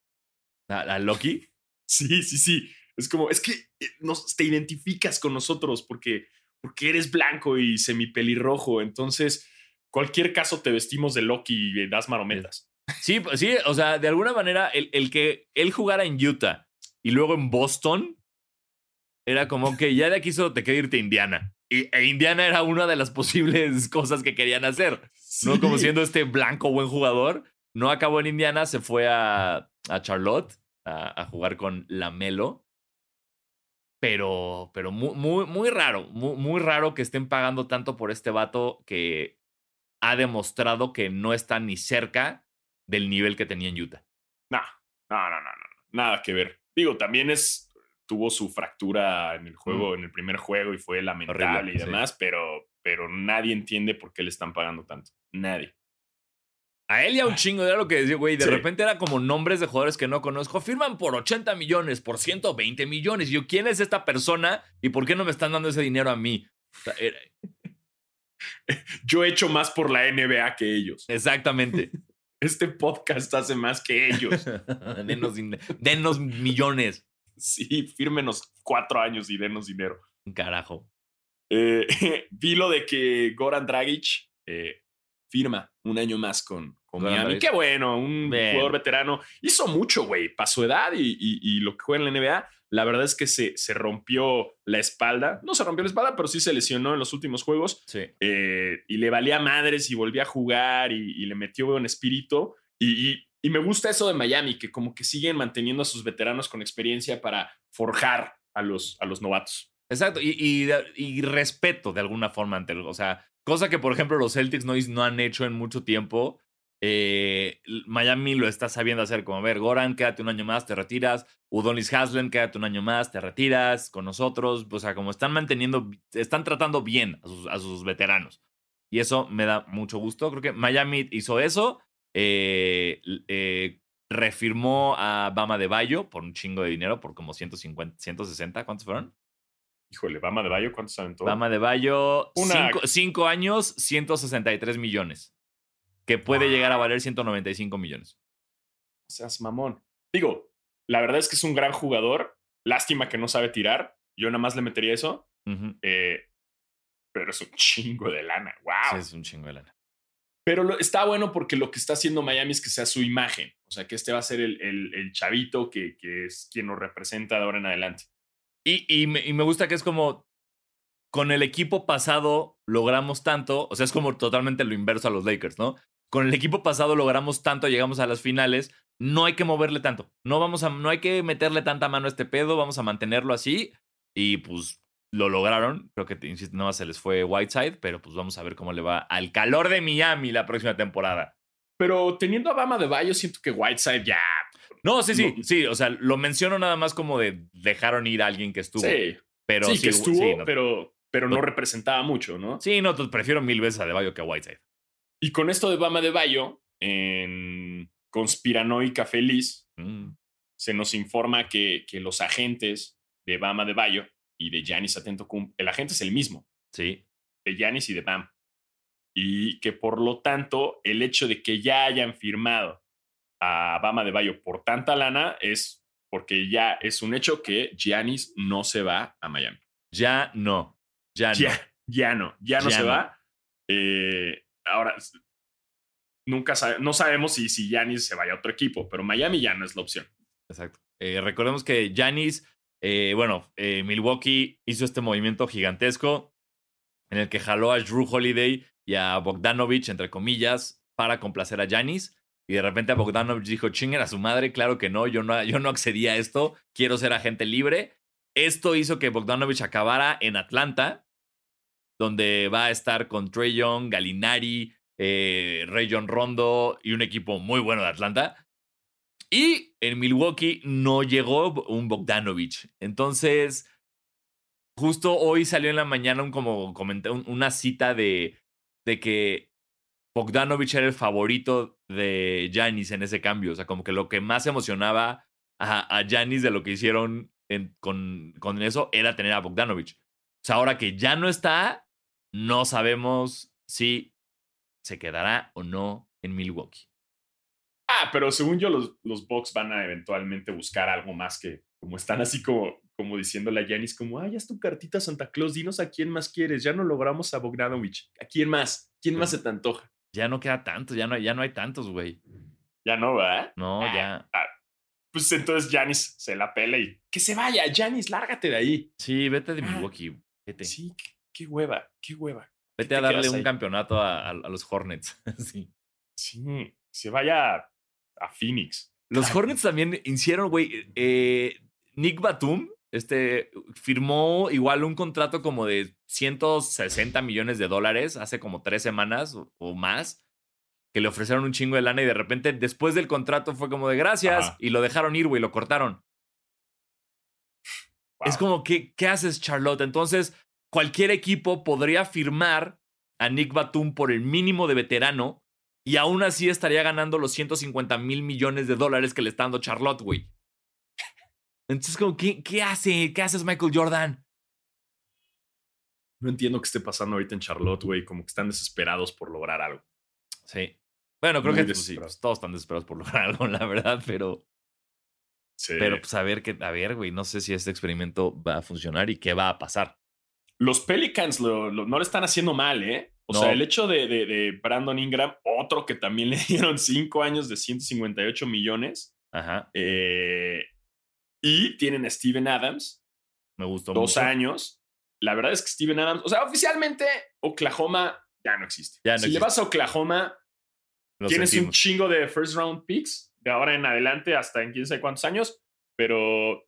A, a Loki. Sí, sí, sí. Es como, es que eh, nos, te identificas con nosotros porque, porque eres blanco y semipelirrojo. Entonces, cualquier caso te vestimos de Loki y das marometas. Sí, pues sí, o sea, de alguna manera, el, el que él jugara en Utah y luego en Boston era como que ya de aquí solo te queda irte a Indiana. Y, e Indiana era una de las [laughs] posibles cosas que querían hacer. ¿no? Como siendo este blanco buen jugador. No acabó en Indiana, se fue a, a Charlotte a, a jugar con Lamelo. Pero, pero muy, muy, muy raro, muy, muy raro que estén pagando tanto por este vato que ha demostrado que no está ni cerca del nivel que tenía en Utah. No, no, no, no, no, nada que ver. Digo, también es tuvo su fractura en el juego, en el primer juego y fue lamentable Mm. Horrible, y sí. demás, pero, pero nadie entiende por qué le están pagando tanto. Nadie. A él ya un chingo, era lo que decía, güey. De Sí. repente era como nombres de jugadores que no conozco. Firman por 80 millones, por 120 millones. Y yo, ¿quién es esta persona y por qué no me están dando ese dinero a mí? O sea, era- [laughs] Yo he hecho más por la NBA que ellos. exactamente. [laughs] Este podcast hace más que ellos. [laughs] denos, denos millones. Sí, fírmenos cuatro años y denos dinero. Carajo. Eh, vi lo de que Goran Dragic eh, firma un año más con, Miami. Qué bueno, un Bien. jugador veterano. Hizo mucho, güey, para su edad y, y- y lo que juega en la NBA. La verdad es que se, se rompió la espalda. No se rompió la espalda, pero sí se lesionó en los últimos juegos. Sí. eh, y le valía madres y volvía a jugar y, y le metió buen espíritu. Y, y- y me gusta eso de Miami, que como que siguen manteniendo a sus veteranos con experiencia para forjar a los, a los novatos. Exacto. Y, y, respeto de alguna forma ante O sea, cosa que, por ejemplo, los Celtics no, no han hecho en mucho tiempo. Eh, Miami lo está sabiendo hacer, como a ver, Goran, quédate un año más, te retiras. Udonis Haslem, quédate un año más, te retiras con nosotros. O sea, como están manteniendo, están tratando bien a sus, a sus veteranos. Y eso me da mucho gusto. Creo que Miami hizo eso. Eh, eh, refirmó a Bama de Bayo por un chingo de dinero, por como 150, 160, ¿cuántos fueron? Híjole, Bama de Bayo, ¿cuántos saben todos? Bama de Bayo, cinco, años, 163 millones que puede llegar a valer 195 millones. O seas mamón. Digo, la verdad es que es un gran jugador. Lástima que no sabe tirar. Yo nada más le metería eso. eh, pero es un chingo de lana. ¡Wow! Sí, es un chingo de lana. Pero lo, está bueno porque lo que está haciendo Miami es que sea su imagen. O sea, que este va a ser el, el, el chavito que, que, es quien nos representa de ahora en adelante. Y, y, me, y me gusta que es como con el equipo pasado logramos tanto, o sea, es como totalmente lo inverso a los Lakers, ¿no? con el equipo pasado logramos tanto, llegamos a las finales, no hay que moverle tanto. No vamos a, no hay que meterle tanta mano a este pedo, vamos a mantenerlo así. Y pues lo lograron. Creo que, insisto, no se les fue Whiteside, pero pues vamos a ver cómo le va al calor de Miami la próxima temporada. Pero teniendo a Bama de Bayo, siento que Whiteside ya. No, sí, sí, no. sí. O sea, lo menciono nada más como de dejaron ir a alguien que estuvo. Sí, pero sí, sí que estuvo, sí, no, pero, pero no, no, representaba mucho, ¿no? Sí, no, prefiero mil veces a De Bayo que a Whiteside. Y con esto de Bama de Bayo, en Conspiranoica Feliz, mm. se nos informa que, que, los agentes de Bama de Bayo y de Janis Atento el agente es el mismo. Sí. De Janis y de Bam. Y que por lo tanto, el hecho de que ya hayan firmado a Bama de Bayo por tanta lana es porque ya es un hecho que Giannis no se va a Miami. Ya no. Ya, ya no. Ya no. Ya no Ya se no. va. Eh, ahora, nunca sabe, no sabemos si, si Giannis se vaya a otro equipo, pero Miami ya no es la opción. Exacto. Eh, recordemos que Giannis, eh, bueno, eh, Milwaukee hizo este movimiento gigantesco en el que jaló a Drew Holiday y a Bogdanovich, entre comillas, para complacer a Giannis. Y de repente a Bogdanovich dijo, chinguen a su madre, claro que no, yo no, yo no accedí a esto, quiero ser agente libre. Esto hizo que Bogdanovich acabara en Atlanta, donde va a estar con Trey Young, Galinari, eh, Rayon Rondo y un equipo muy bueno de Atlanta. Y en Milwaukee no llegó un Bogdanovich. Entonces, justo hoy salió en la mañana un, como comenté, un, una cita de, de que Bogdanovich era el favorito de Giannis en ese cambio. O sea, como que lo que más emocionaba a, Giannis de lo que hicieron en, con, con eso era tener a Bogdanovich. O sea, ahora que ya no está, no sabemos si se quedará o no en Milwaukee. Ah, pero según yo, los, los Bucks van a eventualmente buscar algo más que, como están así como, como diciéndole a Giannis, como, ah, ya es tu cartita Santa Claus, dinos a quién más quieres, ya no logramos a Bogdanovich, ¿a quién más? ¿Quién más se te antoja? Ya no queda tanto, ya no, ya no hay tantos, güey. Ya no, ¿verdad? No, Ah, ya. ah, pues entonces Giannis se la pela y que se vaya, Giannis, lárgate de ahí. Sí, vete de Ah, Milwaukee. Vete. Sí, qué, qué hueva, qué hueva. Vete a darle un ahí. campeonato a, a- a los Hornets. [laughs] sí. Sí, se vaya a Phoenix. Los. Hornets también hicieron, güey. eh, Nick Batum este, firmó igual un contrato como de 160 millones de dólares hace como tres semanas o, o más. Que le ofrecieron un chingo de lana y de repente después del contrato fue como de gracias Ajá. y lo dejaron ir, güey, lo cortaron. Es como, ¿qué, ¿qué haces, Charlotte? Entonces, cualquier equipo podría firmar a Nick Batum por el mínimo de veterano y aún así estaría ganando los 150 mil millones de dólares que le está dando Charlotte, güey. Entonces, como, ¿qué, ¿qué hace? ¿Qué haces, Michael Jordan? No entiendo qué esté pasando ahorita en Charlotte, güey, como que están desesperados por lograr algo. Sí. Bueno, creo Muy que pues, sí, pues, todos están desesperados por [laughs] lograr algo, la verdad, pero, Sí. pero pues a ver, qué, a ver, güey, no sé si este experimento va a funcionar y qué va a pasar. Los Pelicans lo- lo- no le están haciendo mal, ¿eh? O No. sea, el hecho de, de- de Brandon Ingram, otro que también [laughs] le dieron cinco años de 158 millones, Ajá, eh, y tienen a Steven Adams, me gustó dos mucho. años. La verdad es que Steven Adams, o sea, oficialmente Oklahoma ya no existe. Ya no si le vas a Oklahoma, Lo tienes un chingo de first round picks de ahora en adelante hasta en quién sabe cuántos años, pero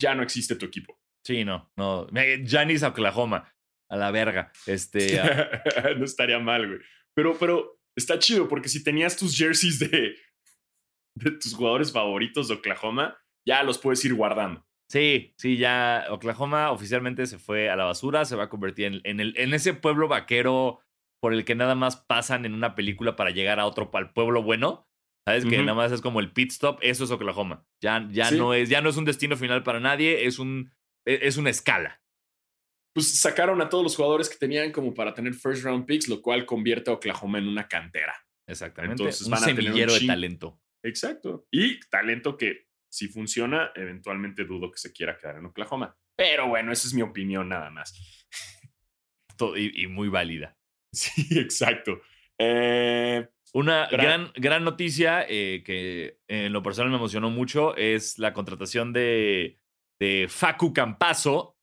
ya no existe tu equipo. Sí, no, no. A Oklahoma. a la verga. Este, [laughs] a- no estaría mal, güey. Pero, pero está chido porque si tenías tus jerseys de, de tus jugadores favoritos de Oklahoma, ya los puedes ir guardando. sí, sí, ya Oklahoma oficialmente se fue a la basura, se va a convertir en, en el, en ese pueblo vaquero por el que nada más pasan en una película para llegar a otro, al pueblo bueno. ¿Sabes? Que nada más es como el pit stop, eso es Oklahoma. Ya, ya, Sí. no, es, ya no es un destino final para nadie, es, un, e- es una escala. Pues sacaron a todos los jugadores que tenían como para tener first round picks, lo cual convierte a Oklahoma en una cantera. Exactamente. Entonces un van a tener un semillero de talento. Exacto. Y talento que, si funciona, eventualmente dudo que se quiera quedar en Oklahoma. Pero bueno, esa es mi opinión nada más. [laughs] Y, y muy válida. [laughs] Sí, exacto. Eh, Una Gran- gran, gran noticia eh, que en lo personal me emocionó mucho es la contratación de, de Facu Campazo,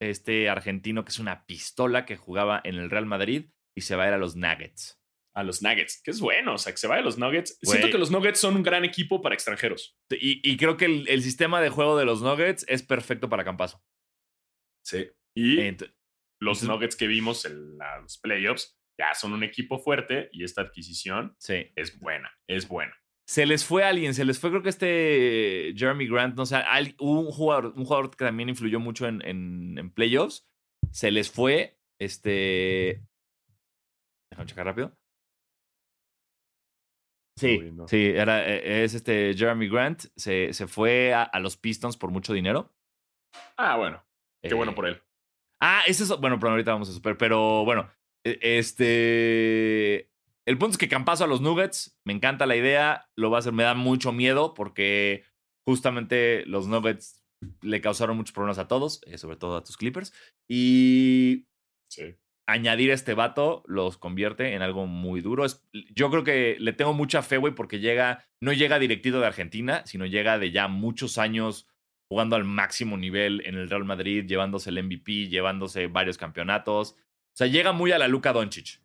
este argentino que es una pistola que jugaba en el Real Madrid y se va a ir a los Nuggets. A los Nuggets, que es bueno, o sea, que se vaya a los Nuggets. Siento que los Nuggets son un gran equipo para extranjeros. Y, y creo que el, el sistema de juego de los Nuggets es perfecto para Campazo. Sí. Y los Nuggets que vimos en los playoffs ya son un equipo fuerte y esta adquisición sí. es buena, es buena. Se les fue alguien, se les fue creo que este Jeremy Grant, no sé, al- un jugador, un jugador que también influyó mucho en, en, en playoffs. Se les fue, este... Déjame checar rápido. Sí, sí, era, eh, es este Jeremy Grant. Se, se fue a, a los Pistons por mucho dinero. Ah, bueno, qué bueno Eh, por él. Ah, es. Bueno, pero ahorita vamos a super. Pero bueno, e- este. El punto es que Campazo a los Nuggets, me encanta la idea. Lo va a hacer, me da mucho miedo porque justamente los Nuggets le causaron muchos problemas a todos, eh, sobre todo a tus Clippers. Y Sí. Añadir este vato los convierte en algo muy duro. Es- yo creo que le tengo mucha fe, güey, porque llega, no llega directito de Argentina, sino llega de ya muchos años jugando al máximo nivel en el Real Madrid, llevándose el MVP, llevándose varios campeonatos. O sea, llega muy a la Luca Doncic.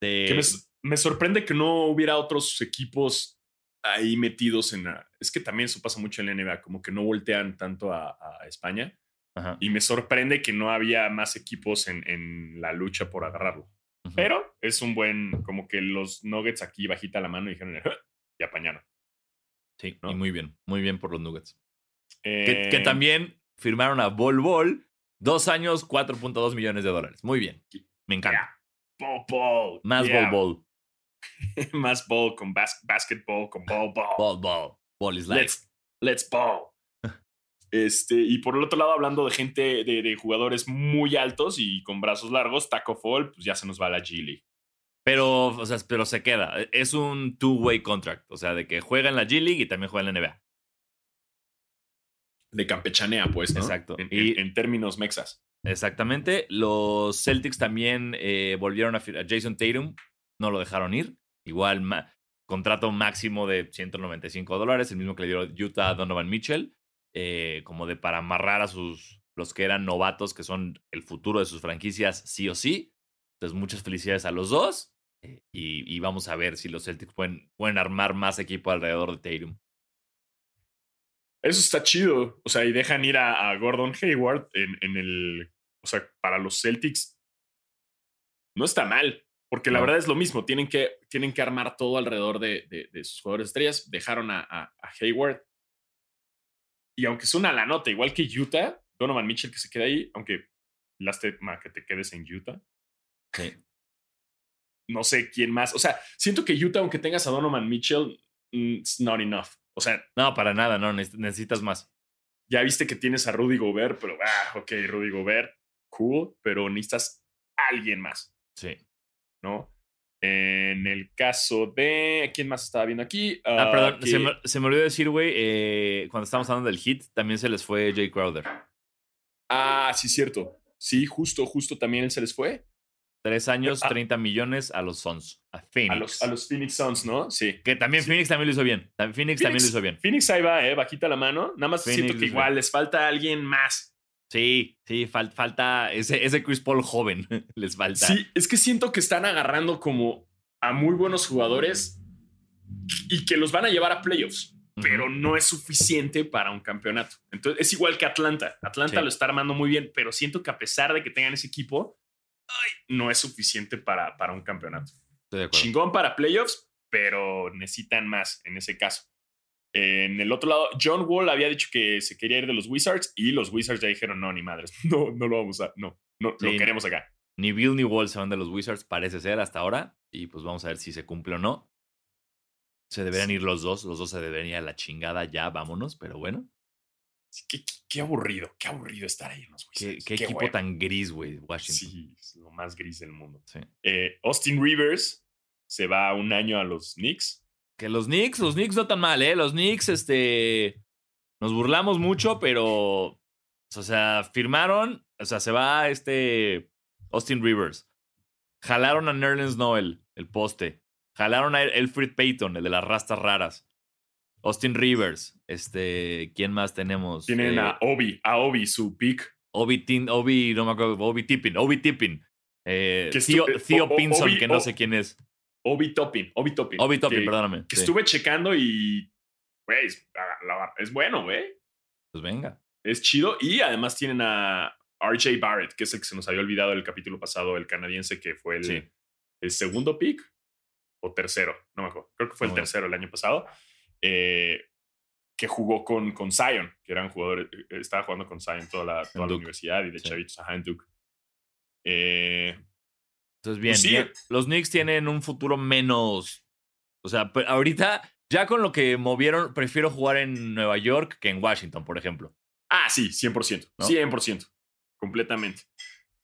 De- Que me, me sorprende que no hubiera otros equipos ahí metidos en... la- Es que también eso pasa mucho en la NBA, como que no voltean tanto a, a España. Ajá, Y me sorprende que no había más equipos en, en la lucha por agarrarlo. ujú. Pero es un buen, como que los Nuggets aquí bajita la mano y dijeron, "Ja", y apañaron. Sí, ¿no? y muy bien, muy bien por los Nuggets. Que, que Eh, también firmaron a Bol Bol, dos años, 4.2 millones de dólares. Muy bien, me encanta. Ball, ball. Más yeah. Bol Bol. Más ball [laughs] con bas basketball, con ball, ball. Ball Ball. Ball is life. Let's, let's ball. Este, y por el otro lado, hablando de gente, de, de jugadores muy altos y con brazos largos, Taco Fall, pues ya se nos va a la G League. Pero, o sea, pero se queda. Es un two-way contract. O sea, de que juega en la G League y también juega en la NBA. De campechanea, pues, ¿no? Exacto. En, Y- en- términos mexas. Exactamente. Los Celtics también eh, volvieron a, Jason Tatum. No lo dejaron ir. Igual, ma- contrato máximo de 195 dólares, el mismo que le dio Utah a Donovan Mitchell. Eh, como de para amarrar a sus los que eran novatos, que son el futuro de sus franquicias, sí o sí. Entonces, muchas felicidades a los dos. eh, y, y vamos a ver si los Celtics pueden, pueden armar más equipo alrededor de Tatum. Eso está chido. O sea, y dejan ir a, a Gordon Hayward en, en el. O sea, para los Celtics. No está mal. Porque la No. verdad es lo mismo. Tienen que, tienen que armar todo alrededor de, de- de sus jugadores estrellas. Dejaron a, a- a Hayward. Y aunque es una la nota, igual que Utah, Donovan Mitchell que se queda ahí, aunque lástima que te quedes en Utah. Sí. No sé quién más. O sea, siento que Utah, aunque tengas a Donovan Mitchell, mm, it's not enough. O sea, No, para nada, no, neces- necesitas más. ya viste que tienes a Rudy Gobert, pero, ah, ok, Rudy Gobert, cool, pero necesitas a alguien más, Sí. ¿no? En el caso de. ¿Quién más estaba viendo aquí? Ah, Ah, perdón, que- se, me, se me olvidó decir, güey, eh, cuando estábamos hablando del hit, también se les fue Jay Crowder. Ah, sí, cierto. Sí, justo, justo también él se les fue. Tres años, Ah. 30 millones a los Suns, a Phoenix. A los, a los Phoenix Suns, ¿no? Sí. Que también Sí. Phoenix también lo hizo bien. Tam- Phoenix, también lo hizo bien. Phoenix ahí va, ¿eh? Bajita la mano. Nada más Phoenix siento que igual bien. les falta alguien más. Sí, sí, fal- falta ese, ese Chris Paul joven. [laughs] les falta. Sí, es que siento que están agarrando como a muy buenos jugadores y que los van a llevar a playoffs. pero no es suficiente para un campeonato. Entonces es igual que Atlanta. Atlanta Sí. lo está armando muy bien, pero siento que a pesar de que tengan ese equipo, ay, no es suficiente para, para un campeonato. Estoy de acuerdo. Chingón para playoffs, pero necesitan más en ese caso. En el otro lado, John Wall había dicho que se quería ir de los Wizards y los Wizards ya dijeron, no, ni madres, [laughs] no, no lo vamos a, no, no, lo queremos acá. Ni Bill ni Wall se van de los Wizards, parece ser hasta ahora. Y pues vamos a ver si se cumple o no. Se deberían ir los dos, los dos se deberían ir a la chingada ya, vámonos, pero bueno. Sí, Qué, qué- qué aburrido, qué aburrido estar ahí en los Wizards. qué equipo hueva. tan gris, güey, Washington. Sí, es lo más gris del mundo. Eh, Austin Rivers se va un año a los Knicks. Que los Knicks, los Knicks no tan mal, ¿eh? Los Knicks, este. Nos burlamos mucho, pero. O sea, firmaron. O sea, se va este. Austin Rivers. Jalaron a Nerlens Noel, el poste. Jalaron a Elfrid Payton, el de las rastas raras. Austin Rivers. Este. ¿Quién más tenemos? Tienen Eh, a Obi, a Obi, su pick. Obi, Tin- Obi, no me acuerdo, Obi Tippin, Obi Tippin. Eh, Theo, Theo Pinson, Obi- que no sé quién es. Obi Toppin, Obi Toppin. Obi Toppin, que- perdóname. Que sí. estuve checando y. Güey, es, es bueno, güey. Pues venga. Es chido. Y además tienen a RJ Barrett, que es el que se nos había olvidado el capítulo pasado, el canadiense, que fue el, Sí. el segundo pick o tercero. No me acuerdo. Creo que fue el No tercero el año pasado. eh, que jugó con, con Zion, que eran jugadores. eh, Estaba jugando con Zion toda la, toda la universidad y de Sí. chavitos. Ajá, en Duke. Eh, Entonces, bien, Pues sí. bien. Los Knicks tienen un futuro menos. O sea, ahorita, ya con lo que movieron, prefiero jugar en Nueva York que en Washington, por ejemplo. ah, sí, 100%. ¿No? 100%. Completamente.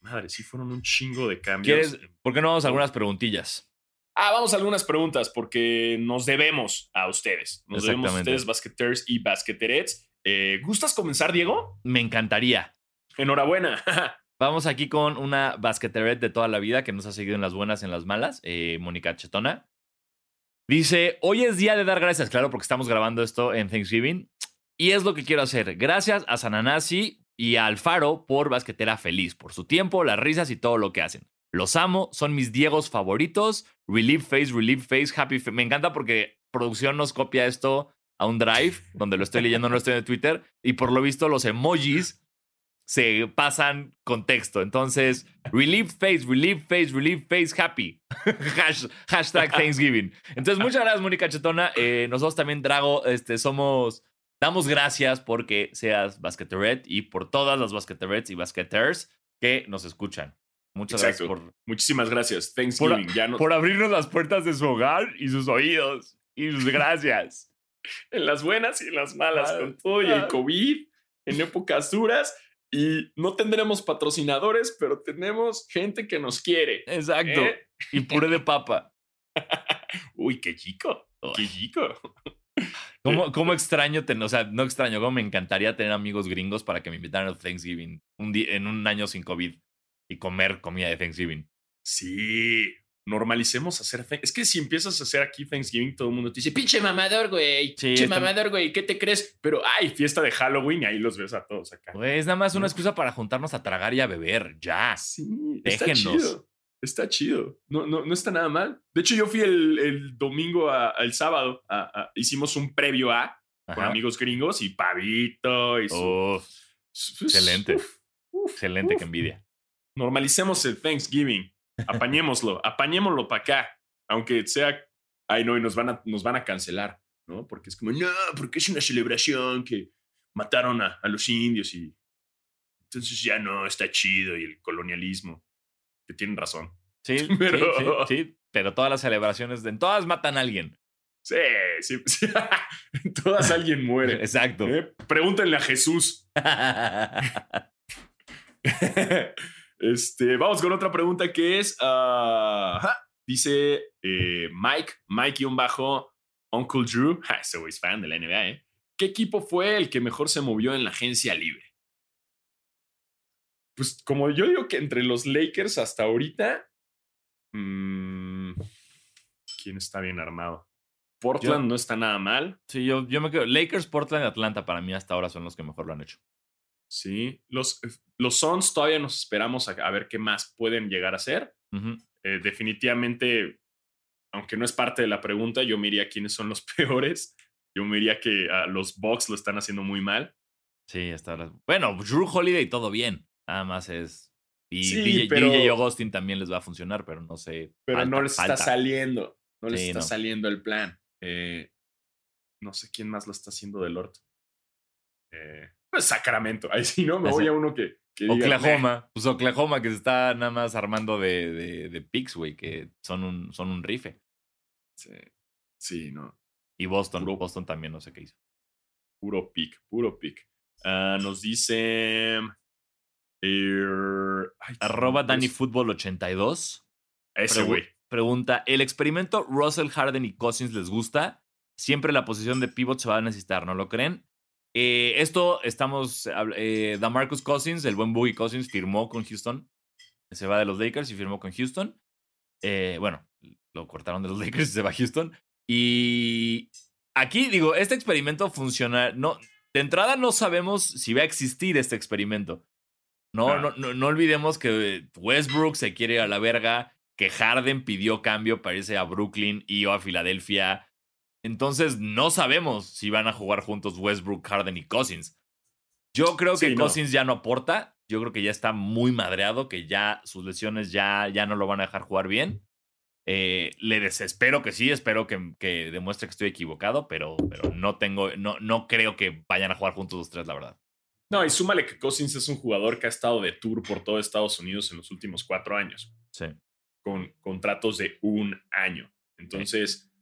Madre, sí fueron un chingo de cambios. ¿Quieres? ¿Por qué no vamos a algunas preguntillas? Ah, vamos a algunas preguntas porque nos debemos a ustedes. Nos debemos a ustedes, basqueters y basqueterets. Eh, ¿Gustas comenzar, Diego? Me encantaría. Enhorabuena. [laughs] Vamos aquí con una basqueteret de toda la vida que nos ha seguido en las buenas y en las malas, eh, Mónica Chetona. Dice, hoy es día de dar gracias, claro, porque estamos grabando esto en Thanksgiving. Y es lo que quiero hacer. Gracias a Sananasi y a Alfaro por Basquetera Feliz, por su tiempo, las risas y todo lo que hacen. Los amo, son mis Diegos favoritos. Relief Face, Relief Face, Happy Face. Me encanta porque producción nos copia esto a un drive donde lo estoy leyendo, no lo estoy en Twitter. Y por lo visto, los emojis se pasan con texto. Entonces, relief face, relief face, relief face, happy. [laughs] Hash- hashtag [laughs] Thanksgiving. Entonces, muchas gracias, Mónica Chetona. Eh, nosotros también, Drago, este, somos. Damos gracias porque seas basqueteret y por todas las basqueterets y basqueters que nos escuchan. Muchas Exacto. gracias por, Muchísimas gracias. Thanksgiving. ya no, por abrirnos las puertas de su hogar y sus oídos. Y sus gracias. [laughs] en las buenas y en las malas, Ah, con todo y el ah. COVID, en épocas duras. Y no tendremos patrocinadores, pero tenemos gente que nos quiere. Exacto. ¿eh? Y puré de papa. [laughs] Uy, qué chico. Qué chico. ¿Cómo, cómo extraño tener, o sea, no extraño, cómo me encantaría tener amigos gringos para que me invitaran a Thanksgiving un día, en un año sin COVID y comer comida de Thanksgiving. Sí, normalicemos hacer. Es que si empiezas a hacer aquí Thanksgiving, todo el mundo te dice, pinche mamador, güey. Sí, pinche está- mamador, güey, ¿qué te crees? Pero, ay, fiesta de Halloween y ahí los ves a todos acá. Güey, es nada más una excusa para juntarnos a tragar y a beber. Ya. Sí, está Déjenos. chido. Está chido. No, no, no está nada mal. De hecho, yo fui el, el domingo, a- el sábado, a- a- hicimos un previo a con amigos gringos y pavito y su... Uf, su- excelente. uf, uf, excelente, que envidia. Normalicemos el Thanksgiving. Apañémoslo, apañémoslo para acá. Aunque sea. Ay, no, y nos van a, nos van a cancelar, ¿no? Porque es como, no, porque es una celebración que mataron a, a los indios y. Entonces ya no está chido y el colonialismo. Que tienen razón. Sí, [laughs] Pero- sí, sí, pero todas las celebraciones, en todas matan a alguien. Sí, sí. sí. [laughs] En todas alguien muere. [laughs] Exacto. ¿eh? Pregúntenle a Jesús. Este, vamos con otra pregunta que es, ah, dice eh, Mike, Mike y un bajo, Uncle Drew, ja, ese güey es fan de la NBA, ¿eh? ¿Qué equipo fue el que mejor se movió en la agencia libre? Pues como yo digo que entre los Lakers hasta ahorita, mm, ¿quién está bien armado? Portland Yo- no está nada mal. Sí, yo, yo me quedo. Lakers, Portland y Atlanta para mí hasta ahora son los que mejor lo han hecho. Sí, los, los Suns todavía nos esperamos a, a ver qué más pueden llegar a ser. Eh, definitivamente, aunque no es parte de la pregunta, yo me iría quiénes son los [laughs] peores. Yo me diría que a los Bucks lo están haciendo muy mal. Sí, está. Bueno, Drew Holiday todo bien. Nada más es. Y Sí, DJ, pero- DJ Augustin también les va a funcionar, pero no sé. Pero falta- no les está saliendo. No les Sí, está no. saliendo el plan. Eh, no sé quién más lo está haciendo del orto. Eh, pues [laughs] Sacramento. Ahí sí, ¿no? Me voy a uno que, que diga, "Meh". Oklahoma. Pues Oklahoma que se está nada más armando de, de, de picks, güey, que son un, son un rife. Sí, sí, no. Y Boston. Puro- Boston también no sé qué hizo. Puro pick, puro pick. Ah, nos dice. eh, ay, Arroba ¿cómo Danny es? Football 82. Ese Pregu- güey. Pregunta: ¿El experimento Russell Harden y Cousins les gusta? Siempre la posición de pivot se va a necesitar, ¿no lo creen? Eh, esto estamos. Eh, Damarcus Cousins, el buen Boogie Cousins, firmó con Houston. Se va de los Lakers y firmó con Houston. Eh, bueno, lo cortaron de los [laughs] Lakers y se va a Houston. Y aquí digo, este experimento funciona. No, de entrada no sabemos si va a existir este experimento. No, Ah. no, no, no olvidemos que Westbrook se quiere ir a la verga, que Harden pidió cambio para irse a Brooklyn y o a Filadelfia. Entonces no sabemos si van a jugar juntos Westbrook, Harden y Cousins. Yo creo que no. Cousins ya no aporta. Yo creo que ya está muy madreado, que ya sus lesiones ya, ya no lo van a dejar jugar bien. Eh, le desespero que sí, espero que, que demuestre que estoy equivocado, pero, pero no tengo, no, no creo que vayan a jugar juntos los tres, la verdad. No, y súmale que Cousins es un jugador que ha estado de tour por todo Estados Unidos en los últimos cuatro años, Sí. con contratos de un año. Entonces,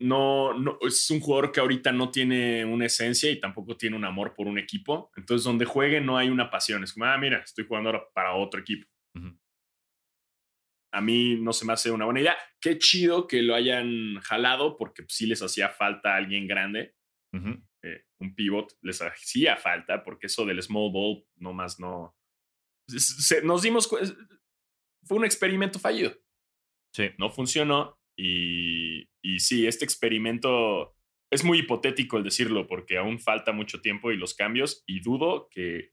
no, no, es un jugador que ahorita no tiene una esencia y tampoco tiene un amor por un equipo. Entonces, donde juegue no hay una pasión. Es como, ah, mira, estoy jugando ahora para otro equipo. A mí no se me hace una buena idea. Qué chido que lo hayan jalado porque sí les hacía falta alguien grande. Eh, un pivot les hacía falta porque eso del small ball nomás no. se- nos dimos. Fue un experimento fallido. Sí. No funcionó. Y, y sí, este experimento es muy hipotético el decirlo porque aún falta mucho tiempo y los cambios. Y dudo que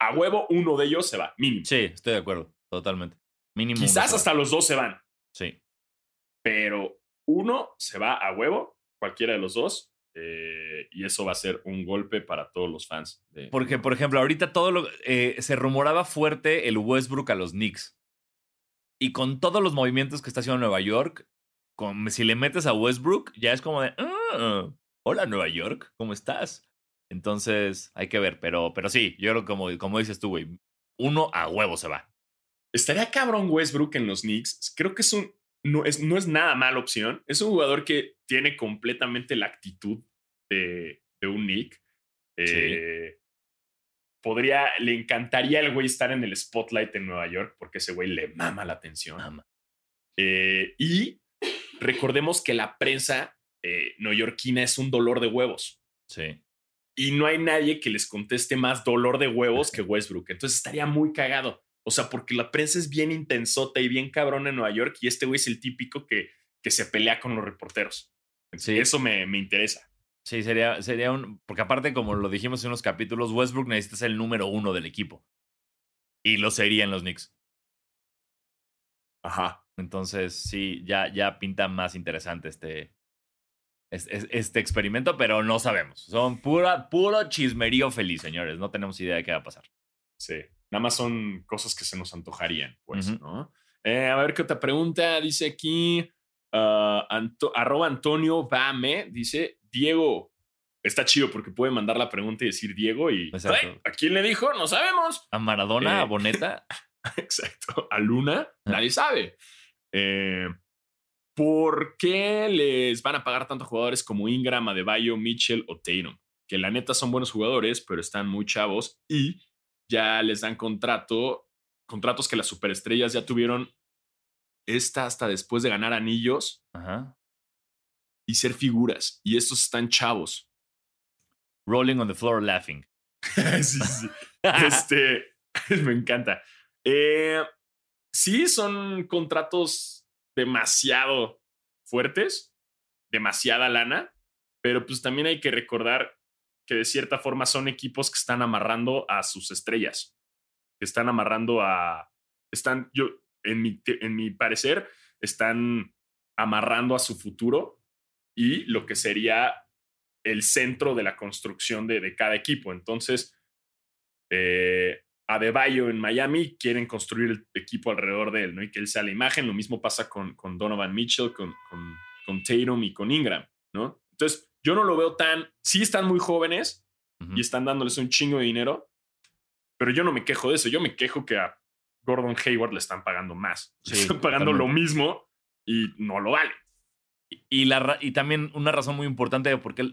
a huevo uno de ellos se va, mínimo. Sí, estoy de acuerdo, totalmente. Mínimo. Quizás hasta los dos se van, Sí. pero uno se va a huevo, cualquiera de los dos. eh, y eso va a ser un golpe para todos los fans. De, Porque, por ejemplo, ahorita todo lo. eh, se rumoraba fuerte el Westbrook a los Knicks. Y con todos los movimientos que está haciendo Nueva York, con, si le metes a Westbrook, ya es como de. "Ah, hola, Nueva York, ¿cómo estás? Entonces, hay que ver. Pero, pero sí, yo creo que como, como dices tú, güey, uno a huevo se va. Estaría cabrón Westbrook en los Knicks. Creo que es un. No es, no es nada mala opción. Es un jugador que tiene completamente la actitud de, de un Nick. Eh, Podría, le encantaría al güey estar en el spotlight en Nueva York porque ese güey le mama la atención. Mama. Eh, y recordemos que la prensa eh, neoyorquina es un dolor de huevos. Sí. Y no hay nadie que les conteste más dolor de huevos que [laughs] Westbrook. Entonces estaría muy cagado. O sea, porque la prensa es bien intensota y bien cabrón en Nueva York y este güey es el típico que, que se pelea con los reporteros. Sí. Eso me, me interesa. Sí, sería, sería un. Porque aparte, como lo dijimos en unos capítulos, Westbrook necesita ser el número uno del equipo. Y lo sería en los Knicks. Ajá. Entonces, sí, ya, ya pinta más interesante este, es- es- este experimento, pero no sabemos. Son pura, puro chismerío feliz, señores. No tenemos idea de qué va a pasar. Sí. Nada más son cosas que se nos antojarían, pues. ¿no? Eh, a ver qué otra pregunta. Dice aquí, Anto- arroba Antonio Bame, dice, Diego. Está chido porque puede mandar la pregunta y decir Diego y Exacto. "Ay, ¿a quién le dijo? No sabemos. A Maradona, a Eh. Boneta. [laughs] Exacto. A Luna, Ah. nadie sabe. Eh, ¿Por qué les van a pagar tanto a jugadores como Ingram, Adebayo, Mitchell o Tatum? Que la neta son buenos jugadores, pero están muy chavos y ya les dan contrato, contratos que las superestrellas ya tuvieron esta hasta después de ganar anillos Ajá. y ser figuras. Y estos están chavos. Rolling on the floor laughing. [laughs] sí, sí. [laughs] Este, [laughs] me encanta. Eh, sí, son contratos demasiado fuertes, demasiada lana, pero pues también hay que recordar que de cierta forma son equipos que están amarrando a sus estrellas, que están amarrando a, están, yo, en mi, en mi parecer, están amarrando a su futuro y lo que sería el centro de la construcción de, de cada equipo. Entonces, eh, Adebayo en Miami quieren construir el equipo alrededor de él, ¿no? Y que él sea la imagen. Lo mismo pasa con, con Donovan Mitchell, con, con, con Tatum y con Ingram, ¿no? Entonces, yo no lo veo tan. Sí están muy jóvenes y están dándoles un chingo de dinero, pero yo no me quejo de eso. Yo me quejo que a Gordon Hayward le están pagando más. [laughs] le están pagando lo mismo y no lo vale. Y, la, y también una razón muy importante, porque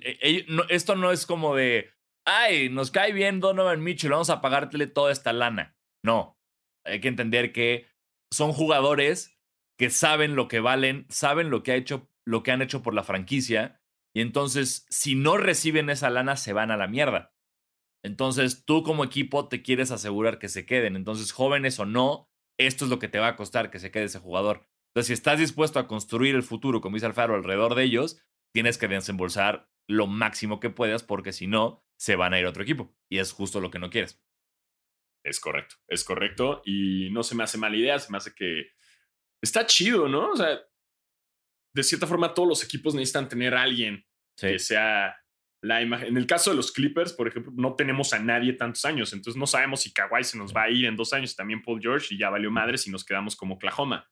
esto no es como de, ay, nos cae bien Donovan Mitchell, vamos a pagártele toda esta lana. No, hay que entender que son jugadores que saben lo que valen, saben lo que, ha hecho, lo que han hecho por la franquicia, y entonces si no reciben esa lana se van a la mierda. Entonces tú como equipo te quieres asegurar que se queden. Entonces jóvenes o no, esto es lo que te va a costar que se quede ese jugador. Entonces si estás dispuesto a construir el futuro, como dice Alfaro, alrededor de ellos, tienes que desembolsar lo máximo que puedas porque si no, se van a ir a otro equipo. Y es justo lo que no quieres. Es correcto, es correcto. Y no se me hace mala idea, se me hace que está chido, ¿no? O sea, de cierta forma todos los equipos necesitan tener a alguien que sea la imagen. En el caso de los Clippers, por ejemplo, no tenemos a nadie tantos años, entonces no sabemos si Kawhi se nos va a ir en dos años, también Paul George, y ya valió madre si nos quedamos como Oklahoma.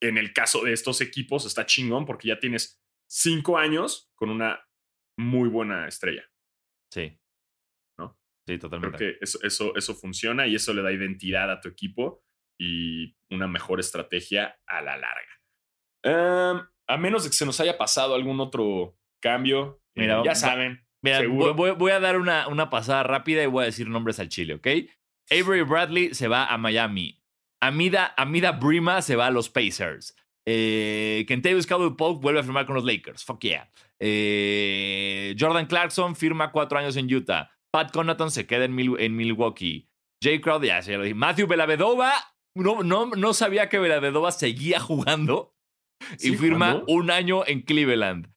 En el caso de estos equipos está chingón porque ya tienes cinco años con una muy buena estrella. Sí. ¿No? Sí, totalmente. Creo que eso, eso, eso funciona y eso le da identidad a tu equipo y una mejor estrategia a la larga. Em, a menos de que se nos haya pasado algún otro cambio, eh, mira, ya saben. Mira, voy, voy, a dar una, una pasada rápida y voy a decir nombres al Chile, ¿ok? Avery Bradley se va a Miami. Amida, Amida Brima se va a los Pacers. Eh, Kentavious Caldwell Pope vuelve a firmar con los Lakers. Fuck yeah. Eh, Jordan Clarkson firma cuatro años en Utah. Pat Connaughton se queda en, Milwaukee. Jay Crowder, ya se lo dije. Matthew Belavedova, no, no, no sabía que Belavedova seguía jugando y firma un año en Cleveland.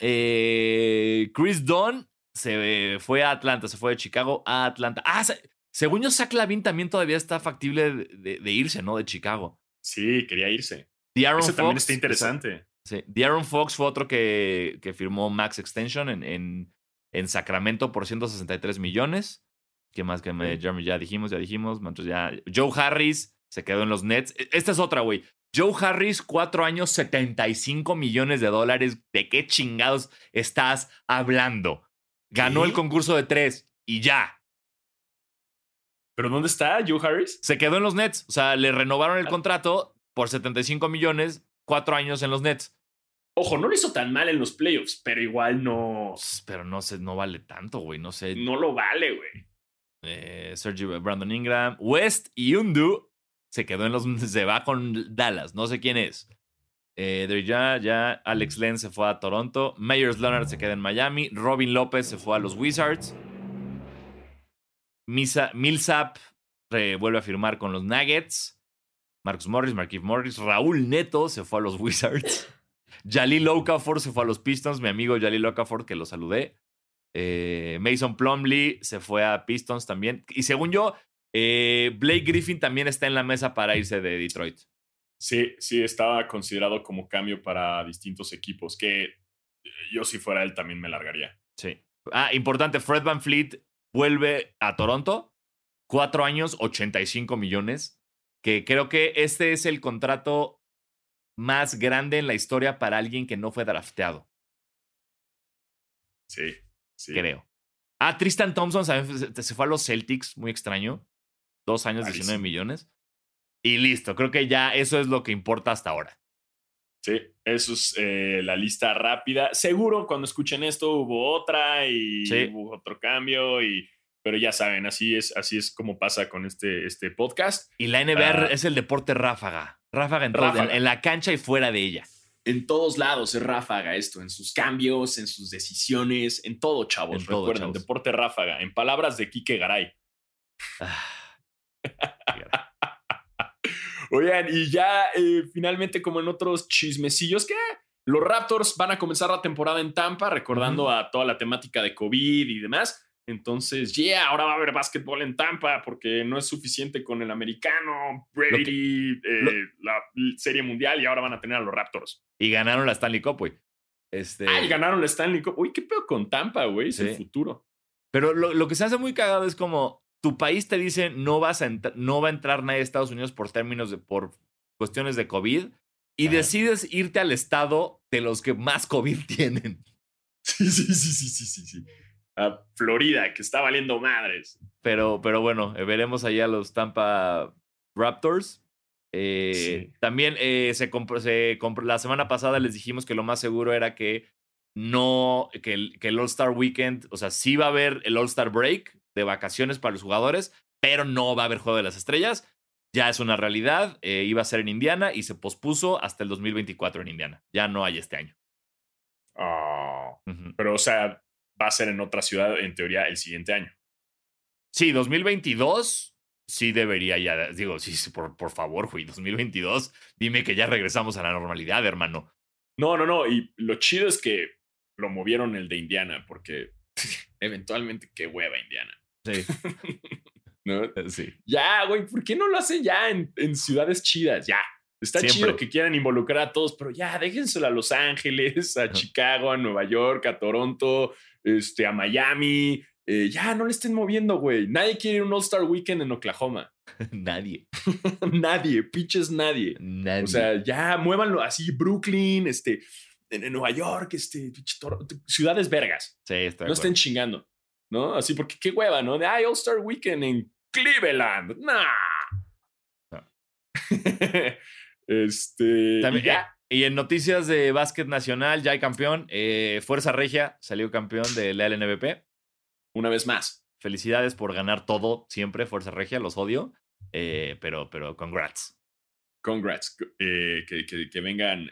Eh, Chris Dunn se fue a Atlanta, se fue de Chicago a Atlanta. Ah, según yo, Zach Lavin también todavía está factible de, irse, ¿no? De Chicago. Sí, quería irse. Ese también está interesante. Sí. Aaron Fox fue otro que, que firmó Max Extension en, en, en, Sacramento por 163 millones. ¿Qué más que me, ya dijimos, ya dijimos. Ya, Joe Harris se quedó en los Nets. E, esta es otra, güey. Joe Harris, cuatro años, 75 millones de dólares. ¿De qué chingados estás hablando? Ganó el concurso de tres y ya. ¿Pero dónde está Joe Harris? Se quedó en los Nets. O sea, le renovaron el ah. contrato por 75 millones, cuatro años en los Nets. Ojo, no lo hizo tan mal en los playoffs, pero igual no. Pero no sé, no vale tanto, güey. No sé. No lo vale, güey. Eh, Sergio Brandon Ingram, West y Undu se quedó en los. [laughs] Se va con Dallas. No sé quién es. Eh, ya, ya, Alex Len se fue a Toronto. Myers Leonard se queda en Miami. Robin López se fue a los Wizards. Misa, Millsap vuelve a firmar con los Nuggets. Marcus Morris, Marquise Morris, Raúl Neto se fue a los Wizards. [laughs] Jalil Okafor se fue a los Pistons, mi amigo Jalil Okafor, que lo saludé. Eh, Mason Plumley se fue a Pistons también. Y según yo, eh, Blake Griffin también está en la mesa para irse de Detroit. Sí, sí, estaba considerado como cambio para distintos equipos, que eh, yo si fuera él también me largaría. Sí. Ah, importante, Fred Van Fleet vuelve a Toronto. Cuatro años, 85 millones que creo que este es el contrato más grande en la historia para alguien que no fue drafteado. Sí, sí. Creo. Ah, Tristan Thompson se fue a los Celtics, muy extraño. Dos años, 19 millones. Y listo, creo que ya eso es lo que importa hasta ahora. Sí, eso es eh, la lista rápida. Seguro cuando escuchen esto hubo otra y hubo otro cambio y pero ya saben, así es, así es como pasa con este, este podcast. Y la NBA ah. es el deporte ráfaga. Ráfaga en, en la cancha y fuera de ella. En todos lados es ráfaga esto, en sus cambios, en sus decisiones, en todo, chavos. Recuerden, deporte ráfaga. En palabras de Quique Garay. Ah, [laughs] Oigan, y ya eh, finalmente, como en otros chismecillos, que los Raptors van a comenzar la temporada en Tampa, recordando a toda la temática de COVID y demás. Entonces, yeah, ahora va a haber básquetbol en Tampa porque no es suficiente con el americano, Brady, eh, la serie mundial y ahora van a tener a los Raptors. Y ganaron la Stanley Cup, güey. Este, Ah, y ganaron la Stanley Cup. Uy, qué pedo con Tampa, güey. Es el Sí. futuro. Pero lo, lo que se hace muy cagado es como tu país te dice no vas a no va a entrar nadie a Estados Unidos por términos de por cuestiones de COVID y Ajá. decides irte al estado de los que más COVID [laughs] tienen. Sí, sí, sí, sí, sí, sí, sí. A Florida, que está valiendo madres. Pero, pero bueno, eh, veremos allá a los Tampa Raptors. Eh, Sí. También eh, se compró, se compró- la semana pasada les dijimos que lo más seguro era que no, que el, que el All-Star Weekend, o sea, sí va a haber el All-Star Break de vacaciones para los jugadores, pero no va a haber Juego de las Estrellas. Ya es una realidad, eh, iba a ser en Indiana y se pospuso hasta el 2024 en Indiana. Ya no hay este año. Ah, pero, o sea, va a ser en otra ciudad, en teoría, el siguiente año. Sí, 2022 sí debería ya, digo, sí, por, por favor, güey, 2022, dime que ya regresamos a la normalidad, hermano. No, no, no. Y lo chido es que lo movieron el de Indiana, porque [laughs] eventualmente qué hueva Indiana. Sí, [laughs] ¿no? sí. Ya, güey, ¿por qué no lo hacen ya en, en ciudades chidas? Ya. Está Siempre. chido que quieran involucrar a todos, pero ya, déjenselo a Los Ángeles, a. Chicago, a Nueva York, a Toronto, este, a Miami. Eh, ya, no le estén moviendo, güey. Nadie quiere un All-Star Weekend en Oklahoma. [laughs] Nadie, [laughs] nadie, pinches nadie. nadie. O sea, ya, muévanlo así, Brooklyn, este, en, en Nueva York, este, ciudades vergas. sí, de No estén chingando, ¿no? Así porque qué hueva, ¿no? De, ay, All-Star Weekend en Cleveland. Nah. No. [laughs] este. También, y ya. Y en noticias de básquet nacional, ya hay campeón. eh, Fuerza Regia salió campeón de la LNBP. Una vez más. Felicidades por ganar todo siempre, Fuerza Regia, los odio. eh, pero, pero congrats. Congrats. eh, que, que- que vengan.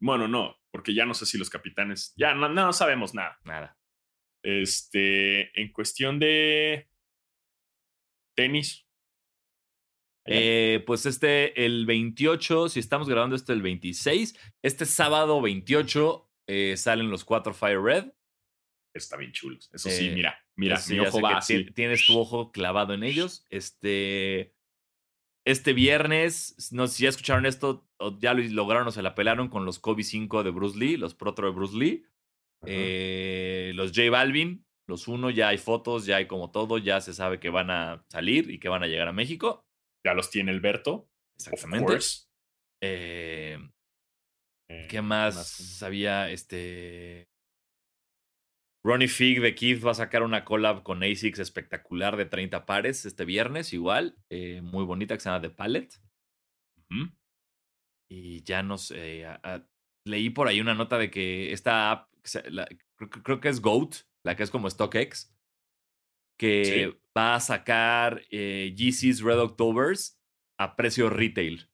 bueno, no, porque ya no sé si los capitanes. Ya no, no sabemos nada. Nada. Este. En cuestión de. Tenis. Eh, pues este, el 28, si estamos grabando esto el 26, este sábado 28 eh, salen los cuatro Fire Red. Está bien chulos. Eso sí, Eh, mira, mira, mi ojo va así. Tienes tu ojo clavado en ellos. Este, este viernes, no sé si ya escucharon esto, o ya lo lograron o se la pelaron con los Kobe 5 de Bruce Lee, los Protro de Bruce Lee. Los J Balvin, los uno, ya hay fotos, ya hay como todo, ya se sabe que van a salir y que van a llegar a México. Ya los tiene Alberto. Exactamente. Eh, Eh, ¿Qué más sabía? Este. Ronnie Fig de Keith va a sacar una collab con ASICS espectacular de 30 pares este viernes, igual. eh, muy bonita, que se llama The Palette. Y ya no sé. a- a- leí por ahí una nota de que esta app, la- creo, creo que es GOAT, la que es como StockX, que Sí. va a sacar eh, Yeezys Red Octobers a precio retail.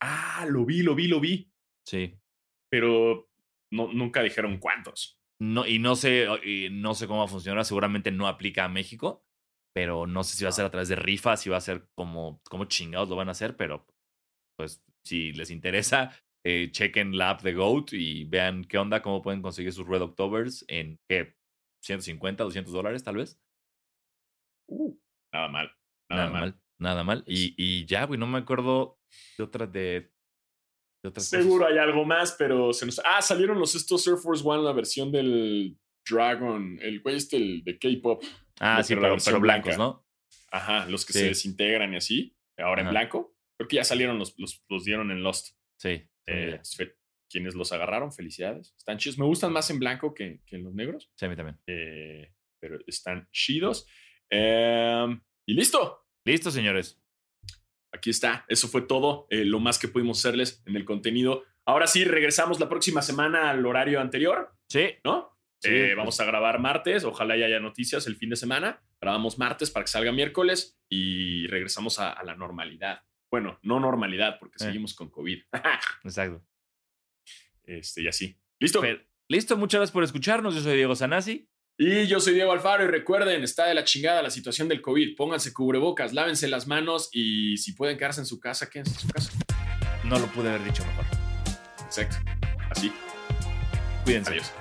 Ah, lo vi, lo vi, lo vi. Sí. Pero no, nunca dijeron cuántos. No, y no sé, y no sé cómo va a funcionar, seguramente no aplica a México, pero no sé si va a ser a través de rifas, si va a ser como, como chingados lo van a hacer, pero pues si les interesa, eh, chequen la app de Goat y vean qué onda, cómo pueden conseguir sus Red Octobers en qué, 150, 200 dólares tal vez. Uh, nada mal. Nada, mal. nada mal. Y, y ya, güey, no me acuerdo de otras de, de otras cosas. Seguro hay algo más, pero se nos. Ah, salieron los estos Air Force One, la versión del Dragon, el güey este el de K-pop. Ah, sí, pero pero, blancos, blanca. ¿no? Ajá, los que Sí. se desintegran y así. Ahora en blanco. Creo que ya salieron los, los, los dieron en Lost. Sí. Eh, quienes los agarraron, felicidades. Están chidos. Me gustan más en blanco que, que en los negros. sí, a mí también. eh, pero están chidos. Em, y listo. Listo, señores. Aquí está. Eso fue todo. eh, lo más que pudimos hacerles en el contenido. Ahora sí, regresamos la próxima semana al horario anterior, Sí, ¿no? Sí, Eh, pues. vamos a grabar martes. Ojalá ya haya noticias el fin de semana. Grabamos martes para que salga miércoles y regresamos a, a la normalidad. Bueno, no normalidad porque Eh. seguimos con COVID. [laughs] exacto. este, y así. Listo. Pero- listo, muchas gracias por escucharnos. Yo soy Diego Sanasi. Y yo soy Diego Alfaro y recuerden, está de la chingada la situación del COVID. Pónganse cubrebocas, lávense las manos y si pueden quedarse en su casa, quédense en su casa. No lo pude haber dicho mejor. Exacto. Así. Cuídense. Adiós.